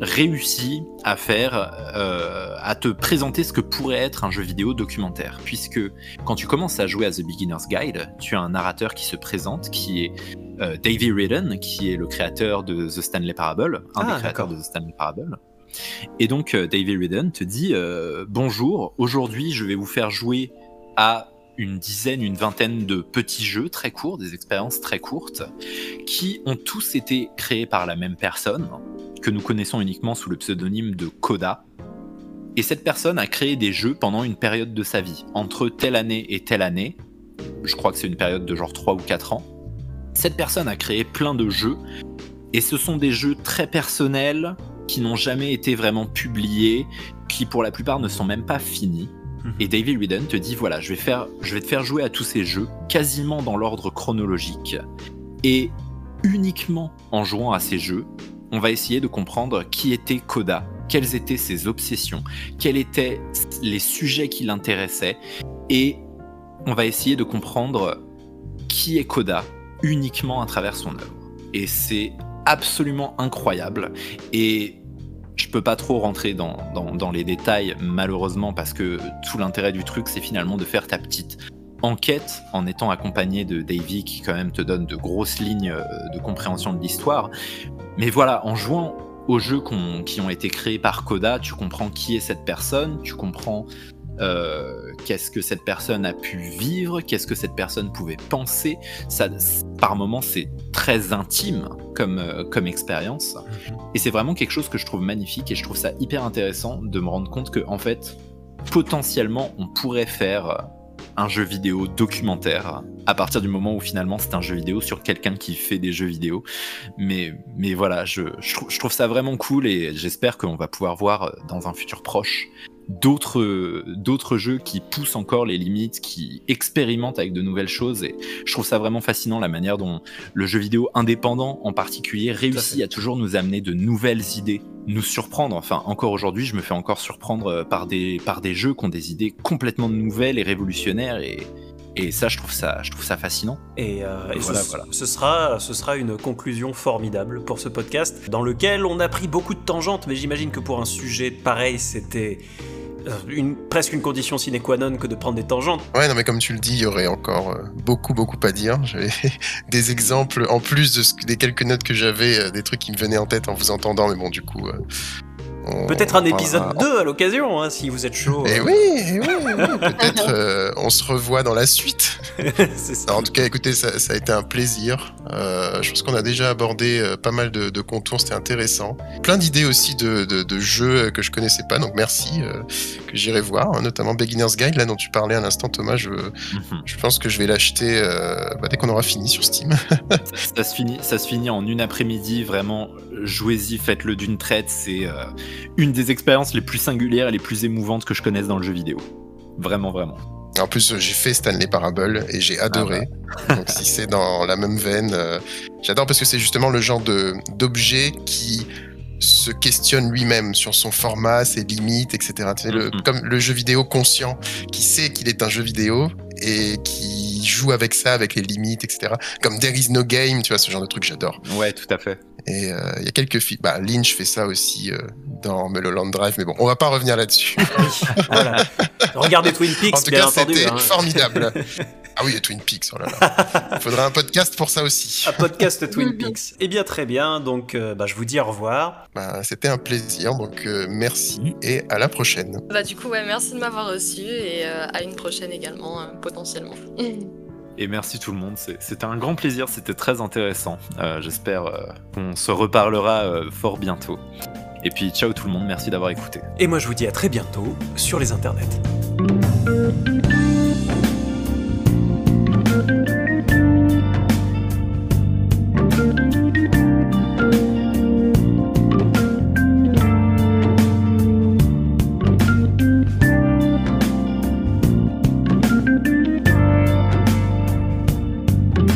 réussit à faire, euh, à te présenter ce que pourrait être un jeu vidéo documentaire. Puisque quand tu commences à jouer à The Beginner's Guide, tu as un narrateur qui se présente, qui est euh, Davey Ridden, qui est le créateur de The Stanley Parable, un Ah, des créateurs de The Stanley Parable. Et donc euh, Davey Ridden te dit euh, bonjour, aujourd'hui je vais vous faire jouer à une dizaine, une vingtaine de petits jeux très courts, des expériences très courtes, qui ont tous été créés par la même personne, que nous connaissons uniquement sous le pseudonyme de Coda. Et cette personne a créé des jeux pendant une période de sa vie, entre telle année et telle année. Je crois que c'est une période de genre 3 ou 4 ans. Cette personne a créé plein de jeux, et ce sont des jeux très personnels, qui n'ont jamais été vraiment publiés, qui pour la plupart ne sont même pas finis. Et David Ridden te dit voilà, je vais, faire, je vais te faire jouer à tous ces jeux, quasiment dans l'ordre chronologique. Et uniquement en jouant à ces jeux, on va essayer de comprendre qui était Koda, quelles étaient ses obsessions, quels étaient les sujets qui l'intéressaient, et on va essayer de comprendre qui est Koda uniquement à travers son œuvre. Et c'est absolument incroyable. Et je peux pas trop rentrer dans, les détails, malheureusement, parce que tout l'intérêt du truc, c'est finalement de faire ta petite enquête en étant accompagné de Davy qui quand même te donne de grosses lignes euh, de compréhension de l'histoire. Mais voilà, en jouant aux jeux qui ont été créés par Coda, tu comprends qui est cette personne, tu comprends euh, qu'est-ce que cette personne a pu vivre, qu'est-ce que cette personne pouvait penser? Ça, par moments, c'est très intime comme, euh, comme expérience. Mhm. Et c'est vraiment quelque chose que je trouve magnifique et je trouve ça hyper intéressant de me rendre compte que, en fait, potentiellement, on pourrait faire un jeu vidéo documentaire à partir du moment où finalement c'est un jeu vidéo sur quelqu'un qui fait des jeux vidéo. Mais, mais voilà, je, je trouve ça vraiment cool et j'espère qu'on va pouvoir voir dans un futur proche d'autres d'autres jeux qui poussent encore les limites, qui expérimentent avec de nouvelles choses et je trouve ça vraiment fascinant la manière dont le jeu vidéo indépendant en particulier réussit à toujours nous amener de nouvelles idées, nous surprendre. Enfin, encore aujourd'hui, je me fais encore surprendre euh, par des par des jeux qui ont des idées complètement nouvelles et révolutionnaires et et ça, je trouve ça, je trouve ça fascinant. Et, euh, voilà, ce, voilà. ce, sera, ce sera une conclusion formidable pour ce podcast, dans lequel on a pris beaucoup de tangentes, mais j'imagine que pour un sujet pareil, c'était euh, une, presque une condition sine qua non que de prendre des tangentes. Ouais, non, mais comme tu le dis, il y aurait encore euh, beaucoup, beaucoup à dire. J'avais des exemples, en plus de ce, des quelques notes que j'avais, des trucs qui me venaient en tête en vous entendant, mais bon, du coup, Peut-être un épisode 2 à l'occasion, hein, si vous êtes chaud. Et eh oui, eh oui, peut-être euh, on se revoit dans la suite. en tout cas, écoutez, ça, a été un plaisir. Euh, je pense qu'on a déjà abordé euh, pas mal de, contours, c'était intéressant. Plein d'idées aussi de, jeux que je connaissais pas, donc merci, que j'irai voir, hein, notamment Beginner's Guide, là dont tu parlais à l'instant, Thomas. Je, mhm. je pense que je vais l'acheter bah, dès qu'on aura fini sur Steam. ça, se finit, ça se finit en une après-midi, vraiment, jouez-y, faites-le d'une traite, c'est une des expériences les plus singulières et les plus émouvantes que je connaisse dans le jeu vidéo. Vraiment, vraiment. En plus, j'ai fait Stanley Parable et j'ai adoré. Ah bah. Donc, si c'est dans la même veine, euh, j'adore parce que c'est justement le genre d'objet qui se questionne lui-même sur son format, ses limites, etc. Mm-hmm. Comme le jeu vidéo conscient qui sait qu'il est un jeu vidéo et qui joue avec ça, avec les limites, etc. Comme There is no game, tu vois, ce genre de truc, j'adore. Ouais, tout à fait. Et euh, il y a quelques films. Bah, Lynch fait ça aussi euh, dans Mulholland Drive, mais bon, on va pas revenir là-dessus. voilà. Regardez Twin Peaks, en tout cas, c'était hein. formidable. Ah oui, il y a Twin Peaks, oh là là. Il faudrait un podcast pour ça aussi. Un podcast Twin Peaks. Eh bien, très bien. Donc, euh, bah, je vous dis au revoir. Bah, c'était un plaisir. Donc, merci et à la prochaine. Bah, du coup, ouais, merci de m'avoir reçu et à une prochaine également, potentiellement. Et merci tout le monde, c'était un grand plaisir, c'était très intéressant. Euh, j'espère euh, qu'on se reparlera euh, fort bientôt. Et puis ciao tout le monde, merci d'avoir écouté. Et moi je vous dis à très bientôt sur les internets.